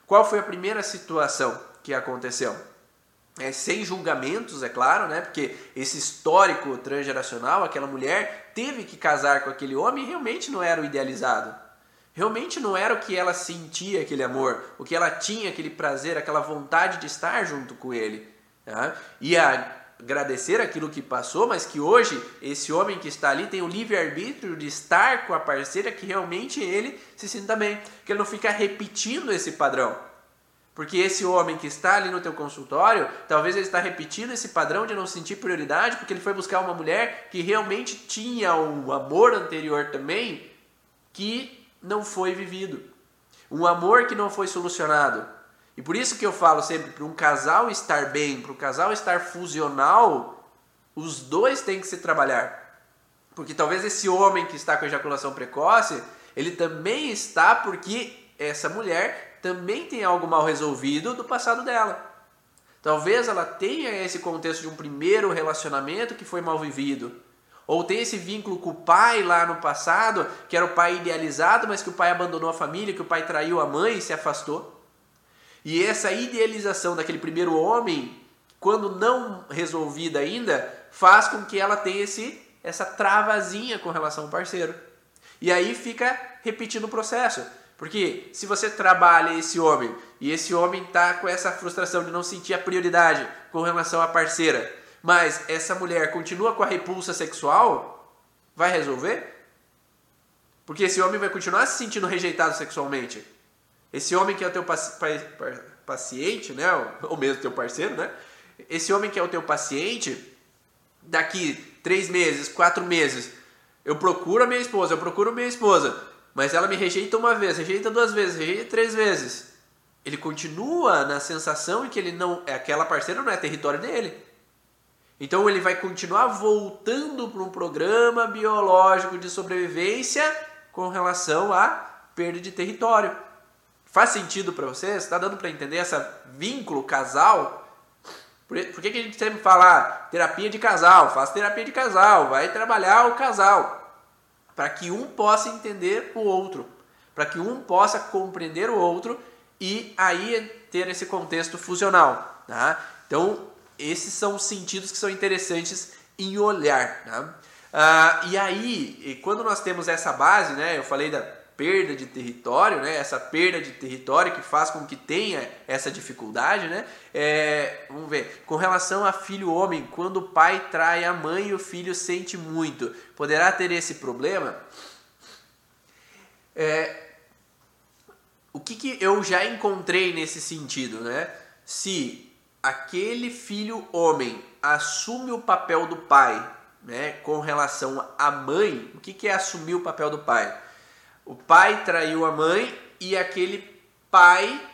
Qual foi a primeira situação que aconteceu? É, sem julgamentos, é claro, né? Porque esse histórico transgeracional, aquela mulher teve que casar com aquele homem e realmente não era o idealizado. Realmente não era o que ela sentia aquele amor, o que ela tinha aquele prazer, aquela vontade de estar junto com ele. Tá? E agradecer aquilo que passou, mas que hoje esse homem que está ali tem o livre-arbítrio de estar com a parceira que realmente ele se sinta bem, que ele não fica repetindo esse padrão. Porque esse homem que está ali no teu consultório, talvez ele está repetindo esse padrão de não sentir prioridade, porque ele foi buscar uma mulher que realmente tinha um amor anterior também que não foi vivido. Um amor que não foi solucionado. E por isso que eu falo sempre, para um casal estar bem, para um casal estar fusional, os dois têm que se trabalhar. Porque talvez esse homem que está com ejaculação precoce, ele também está porque essa mulher também tem algo mal resolvido do passado dela. Talvez ela tenha esse contexto de um primeiro relacionamento que foi mal vivido. Ou tem esse vínculo com o pai lá no passado, que era o pai idealizado, mas que o pai abandonou a família, que o pai traiu a mãe e se afastou. E essa idealização daquele primeiro homem, quando não resolvida ainda, faz com que ela tenha esse, essa travazinha com relação ao parceiro. E aí fica repetindo o processo. Porque se você trabalha esse homem e esse homem está com essa frustração de não sentir a prioridade com relação à parceira, mas essa mulher continua com a repulsa sexual, vai resolver? Porque esse homem vai continuar se sentindo rejeitado sexualmente. Esse homem que é o teu paciente, né? Ou mesmo teu parceiro, né? Esse homem que é o teu paciente, daqui três meses, quatro meses, eu procuro a minha esposa, eu procuro a minha esposa, mas ela me rejeita uma vez, rejeita duas vezes, rejeita três vezes. Ele continua na sensação de que ele não, aquela parceira não é território dele. Então ele vai continuar voltando para um programa biológico de sobrevivência com relação à perda de território. Faz sentido para você? Está dando para entender esse vínculo casal? Por, por que, que a gente sempre fala ah, terapia de casal? Faz terapia de casal, vai trabalhar o casal. Para que um possa entender o outro. Para que um possa compreender o outro e aí ter esse contexto fusional. Tá? Então, esses são os sentidos que são interessantes em olhar. Tá? Ah, e aí, quando nós temos essa base, né, eu falei da perda de território, né, essa perda de território que faz com que tenha essa dificuldade, né, é, vamos ver, com relação a filho homem, quando o pai trai a mãe e o filho sente muito, poderá ter esse problema? É, o que, que eu já encontrei nesse sentido, né? Se aquele filho homem assume o papel do pai, né, com relação à mãe, o que, que é assumir o papel do pai? O pai traiu a mãe e aquele pai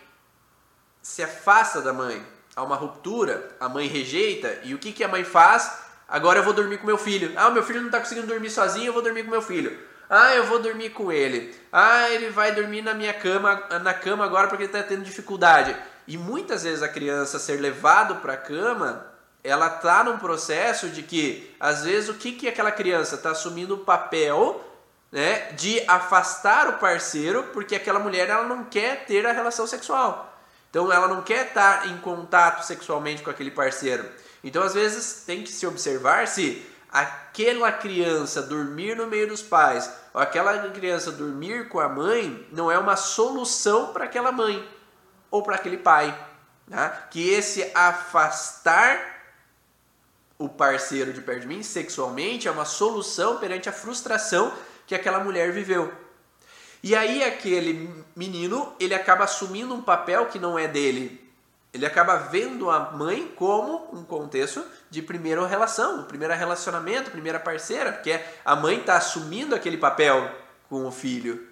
se afasta da mãe. Há uma ruptura, a mãe rejeita, e o que, que a mãe faz? Agora eu vou dormir com meu filho. Ah, meu filho não está conseguindo dormir sozinho, eu vou dormir com meu filho. Ah, eu vou dormir com ele. Ah, ele vai dormir na minha cama, na cama agora porque ele está tendo dificuldade. E muitas vezes a criança ser levado para a cama, ela está num processo de que, às vezes, o que, que aquela criança está assumindo o papel né, de afastar o parceiro, porque aquela mulher ela não quer ter a relação sexual. Então ela não quer estar em contato sexualmente com aquele parceiro. Então às vezes tem que se observar se aquela criança dormir no meio dos pais ou aquela criança dormir com a mãe não é uma solução para aquela mãe ou para aquele pai. Né? Que esse afastar o parceiro de perto de mim sexualmente é uma solução perante a frustração que aquela mulher viveu. E aí aquele menino, ele acaba assumindo um papel que não é dele. Ele acaba vendo a mãe como um contexto de primeira relação, primeiro relacionamento, primeira parceira, porque a mãe está assumindo aquele papel com o filho.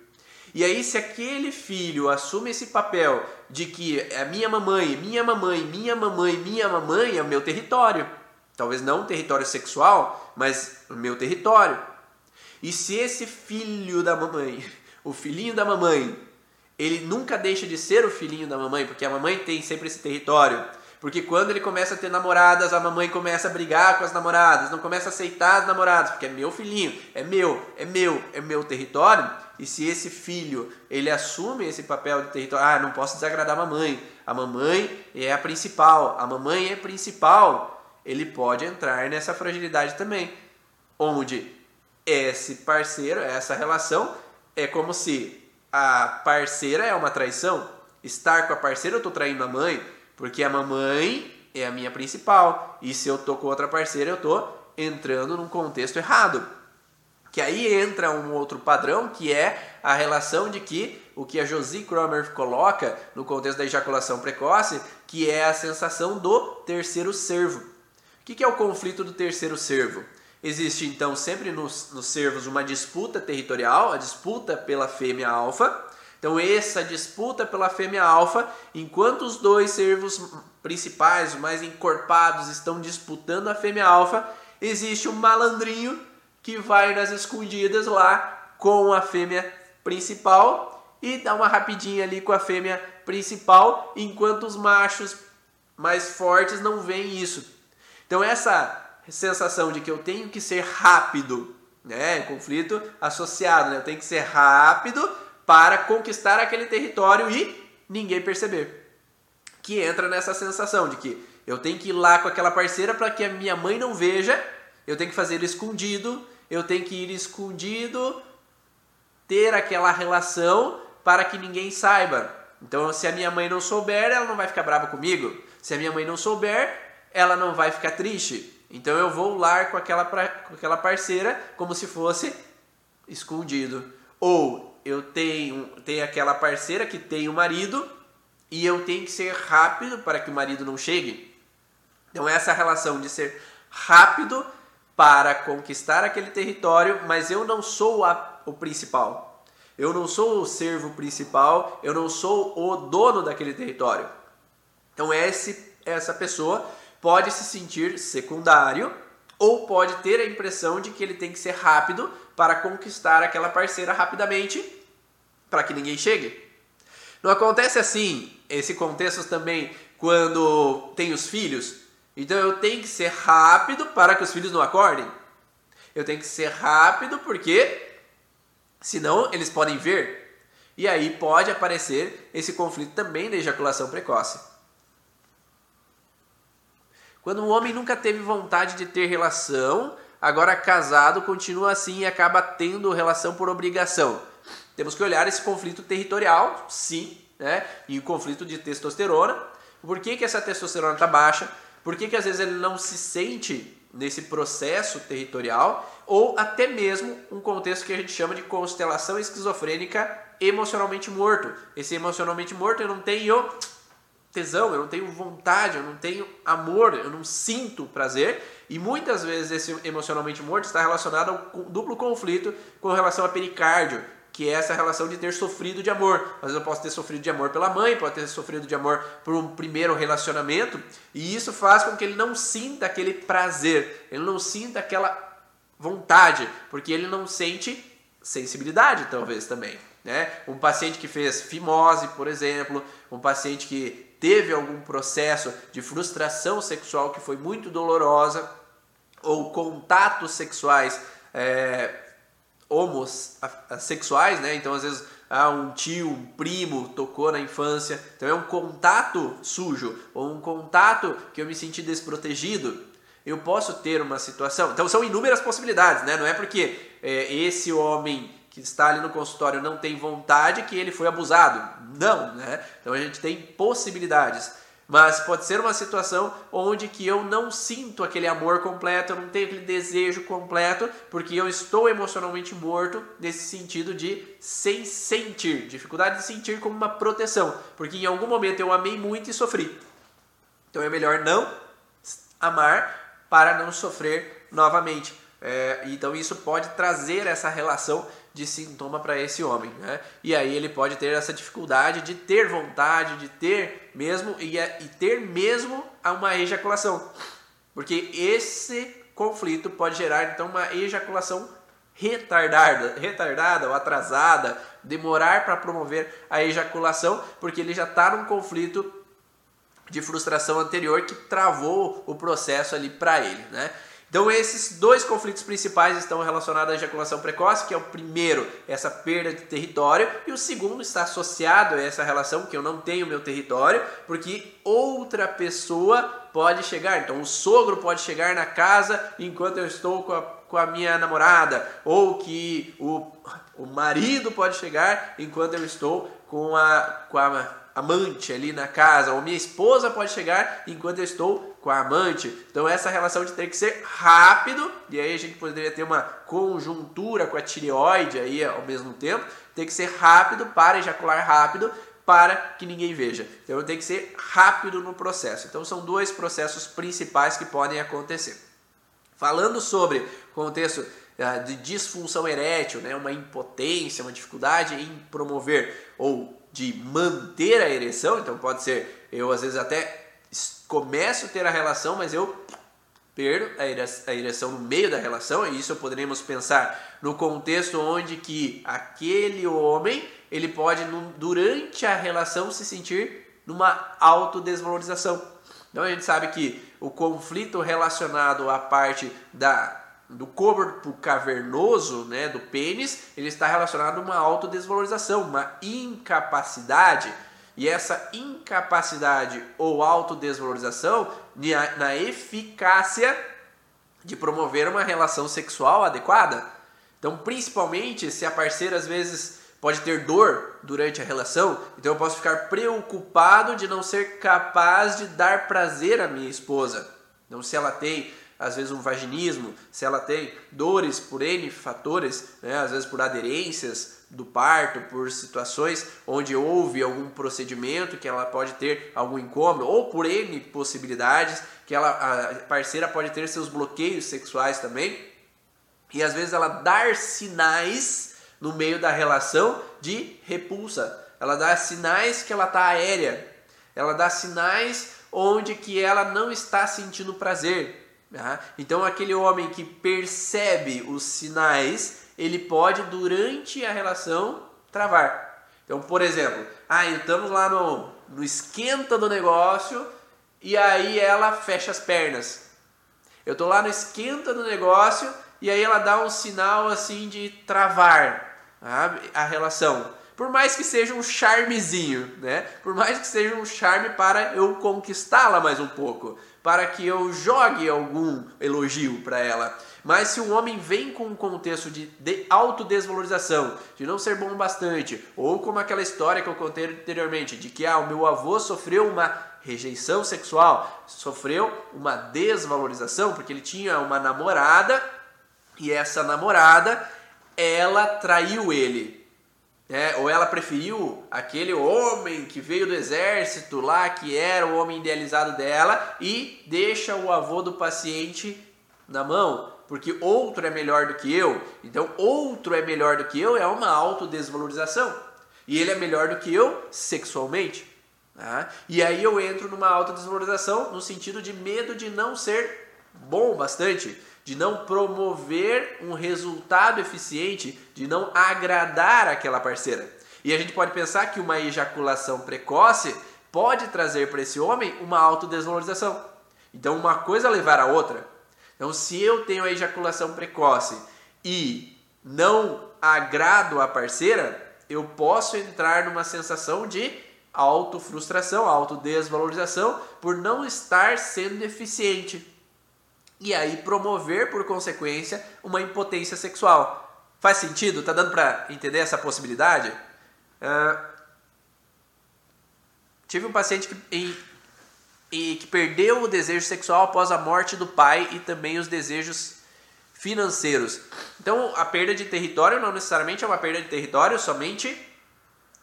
E aí, se aquele filho assume esse papel de que a minha mamãe, minha mamãe, minha mamãe, minha mamãe é o meu território, talvez não território sexual, mas o meu território. E se esse filho da mamãe, o filhinho da mamãe, ele nunca deixa de ser o filhinho da mamãe, porque a mamãe tem sempre esse território. Porque quando ele começa a ter namoradas, a mamãe começa a brigar com as namoradas, não começa a aceitar as namoradas, porque é meu filhinho, é meu, é meu, é meu território. E se esse filho, ele assume esse papel de território, ah, não posso desagradar a mamãe, a mamãe é a principal, a mamãe é principal, ele pode entrar nessa fragilidade também, onde esse parceiro, essa relação, é como se a parceira é uma traição. Estar com a parceira, eu estou traindo a mãe, porque a mamãe é a minha principal. E se eu tô com outra parceira, eu estou entrando num contexto errado. Que aí entra um outro padrão, que é a relação de que o que a Josie Cromer coloca no contexto da ejaculação precoce, que é a sensação do terceiro servo. O que é o conflito do terceiro servo? Existe então sempre nos, nos servos uma disputa territorial, a disputa pela fêmea alfa. Então, essa disputa pela fêmea alfa, enquanto os dois servos principais, os mais encorpados, estão disputando a fêmea alfa, existe um malandrinho que vai nas escondidas lá com a fêmea principal e dá uma rapidinha ali com a fêmea principal, enquanto os machos mais fortes não veem isso. Então, essa sensação de que eu tenho que ser rápido, né? Conflito associado, né? Eu tenho que ser rápido para conquistar aquele território e ninguém perceber. Que entra nessa sensação de que eu tenho que ir lá com aquela parceira para que a minha mãe não veja, eu tenho que fazer escondido, eu tenho que ir escondido, ter aquela relação para que ninguém saiba. Então, se a minha mãe não souber, ela não vai ficar brava comigo. Se a minha mãe não souber, ela não vai ficar triste. Então eu vou lá com aquela, com aquela parceira como se fosse escondido. Ou eu tenho, tenho aquela parceira que tem o um marido e eu tenho que ser rápido para que o marido não chegue. Então essa relação de ser rápido para conquistar aquele território, mas eu não sou a, o principal. Eu não sou o servo principal, eu não sou o dono daquele território. Então esse, essa pessoa pode se sentir secundário ou pode ter a impressão de que ele tem que ser rápido para conquistar aquela parceira rapidamente para que ninguém chegue. Não acontece assim, esse contexto também, quando tem os filhos. Então eu tenho que ser rápido para que os filhos não acordem. Eu tenho que ser rápido porque senão eles podem ver. E aí pode aparecer esse conflito também da ejaculação precoce. Quando um homem nunca teve vontade de ter relação, agora casado continua assim e acaba tendo relação por obrigação. Temos que olhar esse conflito territorial, sim, né? E o conflito de testosterona. Por que, que essa testosterona está baixa? Por que, que às vezes ele não se sente nesse processo territorial? Ou até mesmo um contexto que a gente chama de constelação esquizofrênica emocionalmente morto. Esse emocionalmente morto eu não tenho tesão, eu não tenho vontade, eu não tenho amor, eu não sinto prazer. E muitas vezes esse emocionalmente morto está relacionado ao duplo conflito com relação a pericárdio, que é essa relação de ter sofrido de amor. Às vezes eu posso ter sofrido de amor pela mãe, pode ter sofrido de amor por um primeiro relacionamento, e isso faz com que ele não sinta aquele prazer, ele não sinta aquela vontade, porque ele não sente sensibilidade, talvez também. Né? Um paciente que fez fimose, por exemplo, um paciente que teve algum processo de frustração sexual que foi muito dolorosa, ou contatos sexuais é, homossexuais, né? Então, às vezes, ah, um tio, um primo tocou na infância. Então, é um contato sujo, ou um contato que eu me senti desprotegido. Eu posso ter uma situação. Então, são inúmeras possibilidades, né? Não é porque é, esse homem que está ali no consultório não tem vontade que ele foi abusado. Não, né? Então a gente tem possibilidades. Mas pode ser uma situação onde que eu não sinto aquele amor completo, eu não tenho aquele desejo completo, porque eu estou emocionalmente morto nesse sentido de sem sentir, dificuldade de sentir como uma proteção, porque em algum momento eu amei muito e sofri. Então é melhor não amar para não sofrer novamente. É, então isso pode trazer essa relação de sintoma para esse homem, né? E aí ele pode ter essa dificuldade de ter vontade, de ter mesmo e, é, e ter mesmo uma ejaculação, porque esse conflito pode gerar então uma ejaculação retardada, retardada ou atrasada, demorar para promover a ejaculação, porque ele já está num conflito de frustração anterior que travou o processo ali para ele, né? Então esses dois conflitos principais estão relacionados à ejaculação precoce, que é o primeiro, essa perda de território, e o segundo está associado a essa relação que eu não tenho meu território, porque outra pessoa pode chegar. Então o sogro pode chegar na casa enquanto eu estou com a, com a minha namorada, ou que o, o marido pode chegar enquanto eu estou com a, com a amante ali na casa, ou minha esposa pode chegar enquanto eu estou com a amante. Então essa relação de ter que ser rápido, e aí a gente poderia ter uma conjuntura com a tireoide aí ao mesmo tempo, tem que ser rápido para ejacular rápido para que ninguém veja. Então tem que ser rápido no processo. Então são dois processos principais que podem acontecer. Falando sobre contexto ah, de disfunção erétil, né, uma impotência, uma dificuldade em promover ou de manter a ereção, então pode ser eu às vezes até começo a ter a relação, mas eu perdo a ereção no meio da relação, e isso poderíamos pensar no contexto onde que aquele homem ele pode durante a relação se sentir numa autodesvalorização. Então a gente sabe que o conflito relacionado à parte da do corpo cavernoso, né, do pênis, ele está relacionado a uma autodesvalorização, uma incapacidade. E essa incapacidade ou autodesvalorização na eficácia de promover uma relação sexual adequada. Então, principalmente se a parceira às vezes pode ter dor durante a relação, então eu posso ficar preocupado de não ser capaz de dar prazer à minha esposa. Então, se ela tem às vezes um vaginismo, se ela tem dores por N fatores, né, às vezes por aderências do parto, por situações onde houve algum procedimento que ela pode ter algum incômodo, ou por N possibilidades, que ela, a parceira pode ter seus bloqueios sexuais também, e às vezes ela dar sinais no meio da relação de repulsa, ela dá sinais que ela está aérea, ela dá sinais onde que ela não está sentindo prazer. Então aquele homem que percebe os sinais, ele pode durante a relação travar. Então, por exemplo, ah, estamos lá no, no esquenta do negócio e aí ela fecha as pernas. Eu estou lá no esquenta do negócio e aí ela dá um sinal assim de travar sabe? a relação. Por mais que seja um charmezinho, né? Por mais que seja um charme para eu conquistá-la mais um pouco, para que eu jogue algum elogio para ela. Mas se um homem vem com um contexto de, de autodesvalorização, de não ser bom bastante, ou como aquela história que eu contei anteriormente, de que ah, o meu avô sofreu uma rejeição sexual, sofreu uma desvalorização, porque ele tinha uma namorada e essa namorada ela traiu ele. É, ou ela preferiu aquele homem que veio do exército lá, que era o homem idealizado dela, e deixa o avô do paciente na mão, porque outro é melhor do que eu. Então, outro é melhor do que eu é uma autodesvalorização. E ele é melhor do que eu sexualmente. Tá? E aí eu entro numa autodesvalorização no sentido de medo de não ser bom bastante de não promover um resultado eficiente, de não agradar aquela parceira. E a gente pode pensar que uma ejaculação precoce pode trazer para esse homem uma autodesvalorização. Então, uma coisa levar a outra. Então, se eu tenho a ejaculação precoce e não agrado a parceira, eu posso entrar numa sensação de autofrustração, autodesvalorização por não estar sendo eficiente e aí promover, por consequência, uma impotência sexual. Faz sentido? Tá dando para entender essa possibilidade? Uh, tive um paciente que, e, que perdeu o desejo sexual após a morte do pai e também os desejos financeiros. Então, a perda de território não necessariamente é uma perda de território, somente,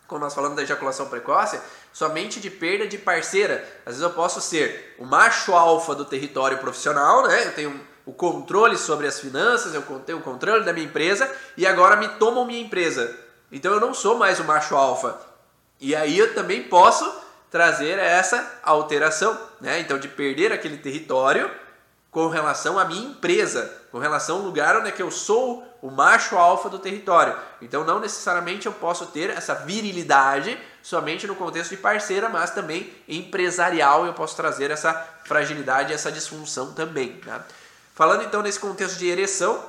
quando nós falamos da ejaculação precoce, somente de perda de parceira. Às vezes eu posso ser o macho alfa do território profissional, né? Eu tenho o controle sobre as finanças, eu tenho o controle da minha empresa e agora me tomam minha empresa. Então eu não sou mais o macho alfa. E aí eu também posso trazer essa alteração, né? Então de perder aquele território com relação à minha empresa, com relação ao lugar onde é que eu sou o macho alfa do território. Então não necessariamente eu posso ter essa virilidade somente no contexto de parceira, mas também empresarial eu posso trazer essa fragilidade, essa disfunção também. Né? Falando então nesse contexto de ereção,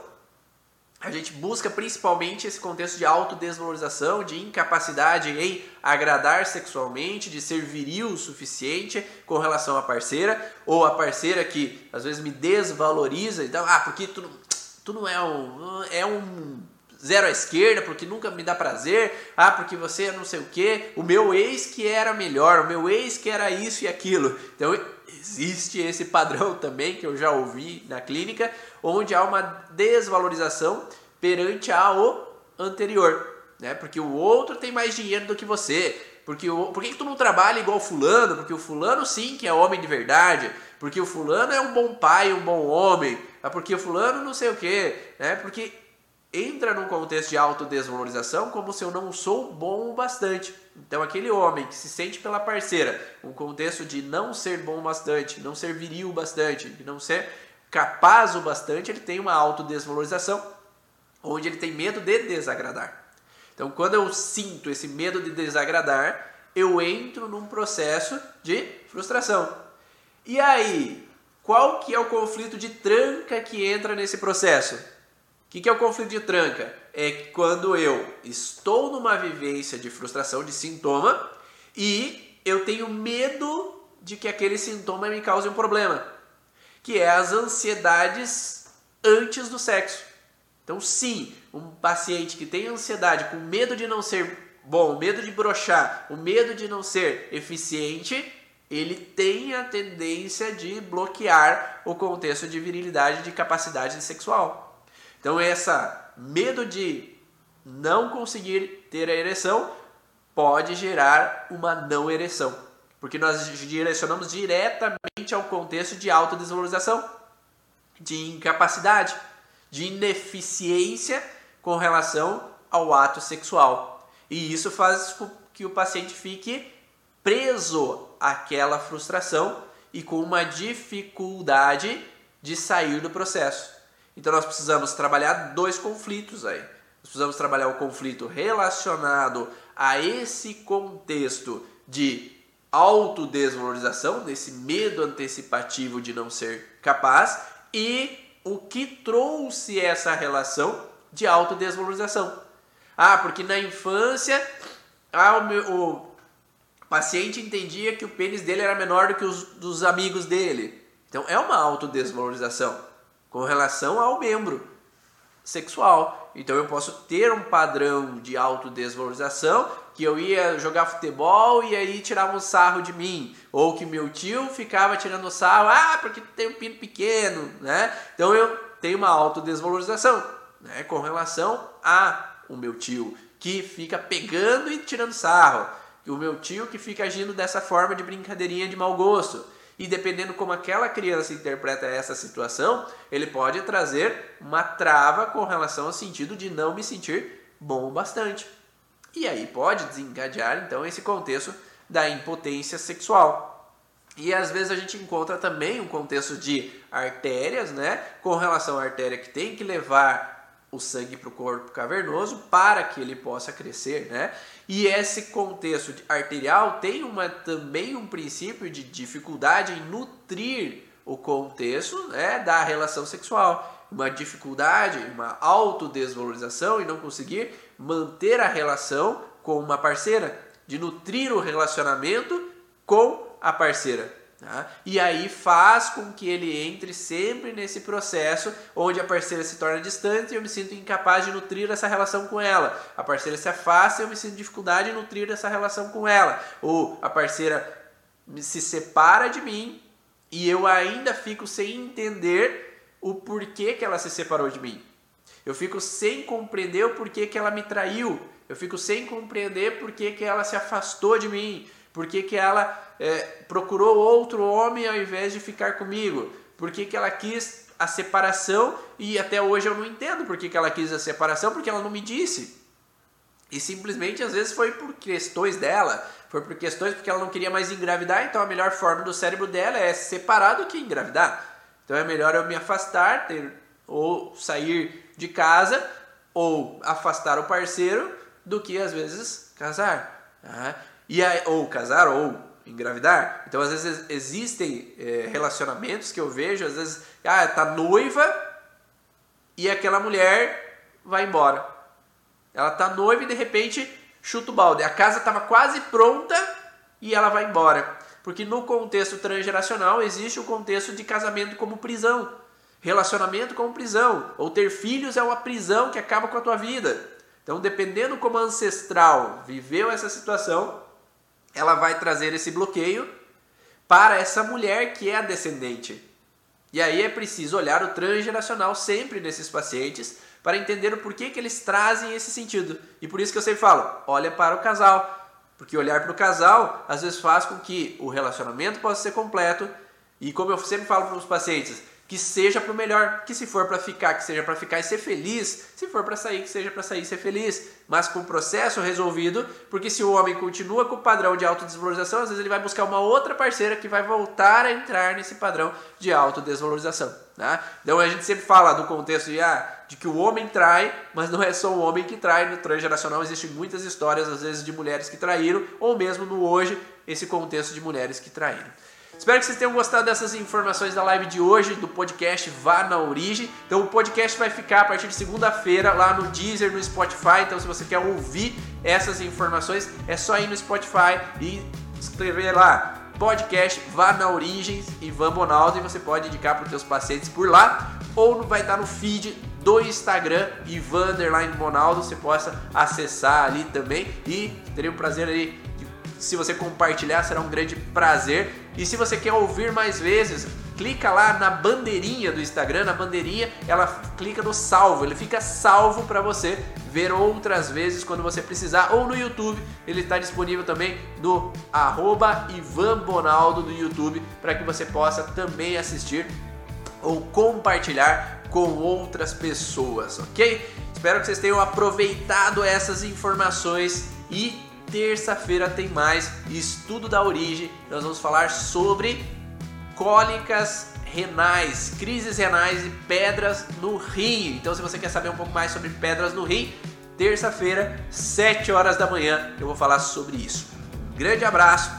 a gente busca principalmente esse contexto de autodesvalorização, de incapacidade em agradar sexualmente, de ser viril o suficiente com relação à parceira, ou a parceira que às vezes me desvaloriza, então, ah, porque tu tu não é um, é um zero à esquerda porque nunca me dá prazer, ah, porque você é não sei o que, o meu ex que era melhor, o meu ex que era isso e aquilo. Então existe esse padrão também que eu já ouvi na clínica, onde há uma desvalorização perante ao anterior, né? Porque o outro tem mais dinheiro do que você, porque o, por que, que tu não trabalha igual fulano? Porque o fulano sim que é homem de verdade, porque o fulano é um bom pai, um bom homem, é porque fulano não sei o que, né? Porque entra num contexto de autodesvalorização como se eu não sou bom o bastante. Então aquele homem que se sente pela parceira, um contexto de não ser bom bastante, não ser viril bastante, de não ser capaz o bastante, ele tem uma autodesvalorização, onde ele tem medo de desagradar. Então quando eu sinto esse medo de desagradar, eu entro num processo de frustração. E aí, qual que é o conflito de tranca que entra nesse processo? Que, que é o conflito de tranca? É quando eu estou numa vivência de frustração, de sintoma, e eu tenho medo de que aquele sintoma me cause um problema, que é as ansiedades antes do sexo. Então, sim, um paciente que tem ansiedade, com medo de não ser bom, medo de brochar, o medo de não ser eficiente, ele tem a tendência de bloquear o contexto de virilidade de capacidade sexual. Então essa medo de não conseguir ter a ereção pode gerar uma não ereção, porque nós direcionamos diretamente ao contexto de autodesvalorização, de incapacidade, de ineficiência com relação ao ato sexual. E isso faz com que o paciente fique preso àquela frustração e com uma dificuldade de sair do processo. Então nós precisamos trabalhar dois conflitos aí. Nós precisamos trabalhar o conflito relacionado a esse contexto de autodesvalorização, desse medo antecipativo de não ser capaz e o que trouxe essa relação de autodesvalorização. Ah, porque na infância ah, o, meu, o paciente entendia que o pênis dele era menor do que os dos amigos dele. Então é uma autodesvalorização com relação ao membro sexual. Então eu posso ter um padrão de autodesvalorização que eu ia jogar futebol e aí tirava um sarro de mim, ou que meu tio ficava tirando sarro, ah, porque tem um pino pequeno, né? Então eu tenho uma autodesvalorização, né, com relação a o meu tio que fica pegando e tirando sarro, o meu tio que fica agindo dessa forma de brincadeirinha de mau gosto. E dependendo como aquela criança interpreta essa situação, ele pode trazer uma trava com relação ao sentido de não me sentir bom o bastante. E aí pode desencadear então esse contexto da impotência sexual. E às vezes a gente encontra também um contexto de artérias, né? Com relação à artéria que tem que levar o sangue para o corpo cavernoso para que ele possa crescer, né? E esse contexto arterial tem uma, também um princípio de dificuldade em nutrir o contexto né, da relação sexual. Uma dificuldade, uma autodesvalorização e não conseguir manter a relação com uma parceira, de nutrir o relacionamento com a parceira. Tá? E aí faz com que ele entre sempre nesse processo onde a parceira se torna distante e eu me sinto incapaz de nutrir essa relação com ela. A parceira se afasta e eu me sinto dificuldade em nutrir essa relação com ela. Ou a parceira se separa de mim e eu ainda fico sem entender o porquê que ela se separou de mim. Eu fico sem compreender o porquê que ela me traiu. Eu fico sem compreender porquê que ela se afastou de mim. Por que, que ela é, procurou outro homem ao invés de ficar comigo? Por que, que ela quis a separação e até hoje eu não entendo por que, que ela quis a separação, porque ela não me disse. E simplesmente às vezes foi por questões dela, foi por questões porque ela não queria mais engravidar, então a melhor forma do cérebro dela é se separar do que engravidar. Então é melhor eu me afastar, ter, ou sair de casa, ou afastar o parceiro, do que às vezes casar. Tá? E aí, ou casar ou engravidar. Então, às vezes, existem é, relacionamentos que eu vejo, às vezes, ah, tá noiva e aquela mulher vai embora. Ela tá noiva e de repente chuta o balde. A casa estava quase pronta e ela vai embora. Porque no contexto transgeracional existe o contexto de casamento como prisão. Relacionamento como prisão. Ou ter filhos é uma prisão que acaba com a tua vida. Então, dependendo como ancestral viveu essa situação, ela vai trazer esse bloqueio para essa mulher que é a descendente. E aí é preciso olhar o transgeracional sempre nesses pacientes para entender o porquê que eles trazem esse sentido. E por isso que eu sempre falo, olha para o casal. Porque olhar para o casal às vezes faz com que o relacionamento possa ser completo. E como eu sempre falo para os pacientes, que seja para o melhor, que se for para ficar, que seja para ficar e ser feliz, se for para sair, que seja para sair e ser feliz, mas com o processo resolvido, porque se o homem continua com o padrão de autodesvalorização, às vezes ele vai buscar uma outra parceira que vai voltar a entrar nesse padrão de autodesvalorização. Tá? Então a gente sempre fala do contexto de, ah, de que o homem trai, mas não é só o homem que trai, no transgeracional existem muitas histórias, às vezes, de mulheres que traíram, ou mesmo no hoje, esse contexto de mulheres que traíram. Espero que vocês tenham gostado dessas informações da live de hoje, do podcast Vá na Origem. Então o podcast vai ficar a partir de segunda-feira lá no Deezer, no Spotify. Então se você quer ouvir essas informações, é só ir no Spotify e escrever lá podcast Vá na Origem Ivan Bonaldo e você pode indicar para os seus pacientes por lá ou vai estar no feed do Instagram Ivan Bonaldo, você possa acessar ali também e teria um prazer aí se você compartilhar, será um grande prazer. E se você quer ouvir mais vezes, clica lá na bandeirinha do Instagram, na bandeirinha, ela clica no salvo, ele fica salvo para você ver outras vezes quando você precisar, ou no YouTube, ele está disponível também no arroba Ivan Bonaldo do YouTube, para que você possa também assistir ou compartilhar com outras pessoas, ok? Espero que vocês tenham aproveitado essas informações e terça-feira tem mais estudo da origem. Nós vamos falar sobre cólicas renais, crises renais e pedras no rim. Então, se você quer saber um pouco mais sobre pedras no rim, terça-feira, 7 horas da manhã, eu vou falar sobre isso. Um grande abraço,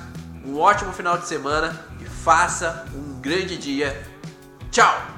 um ótimo final de semana e faça um grande dia. Tchau!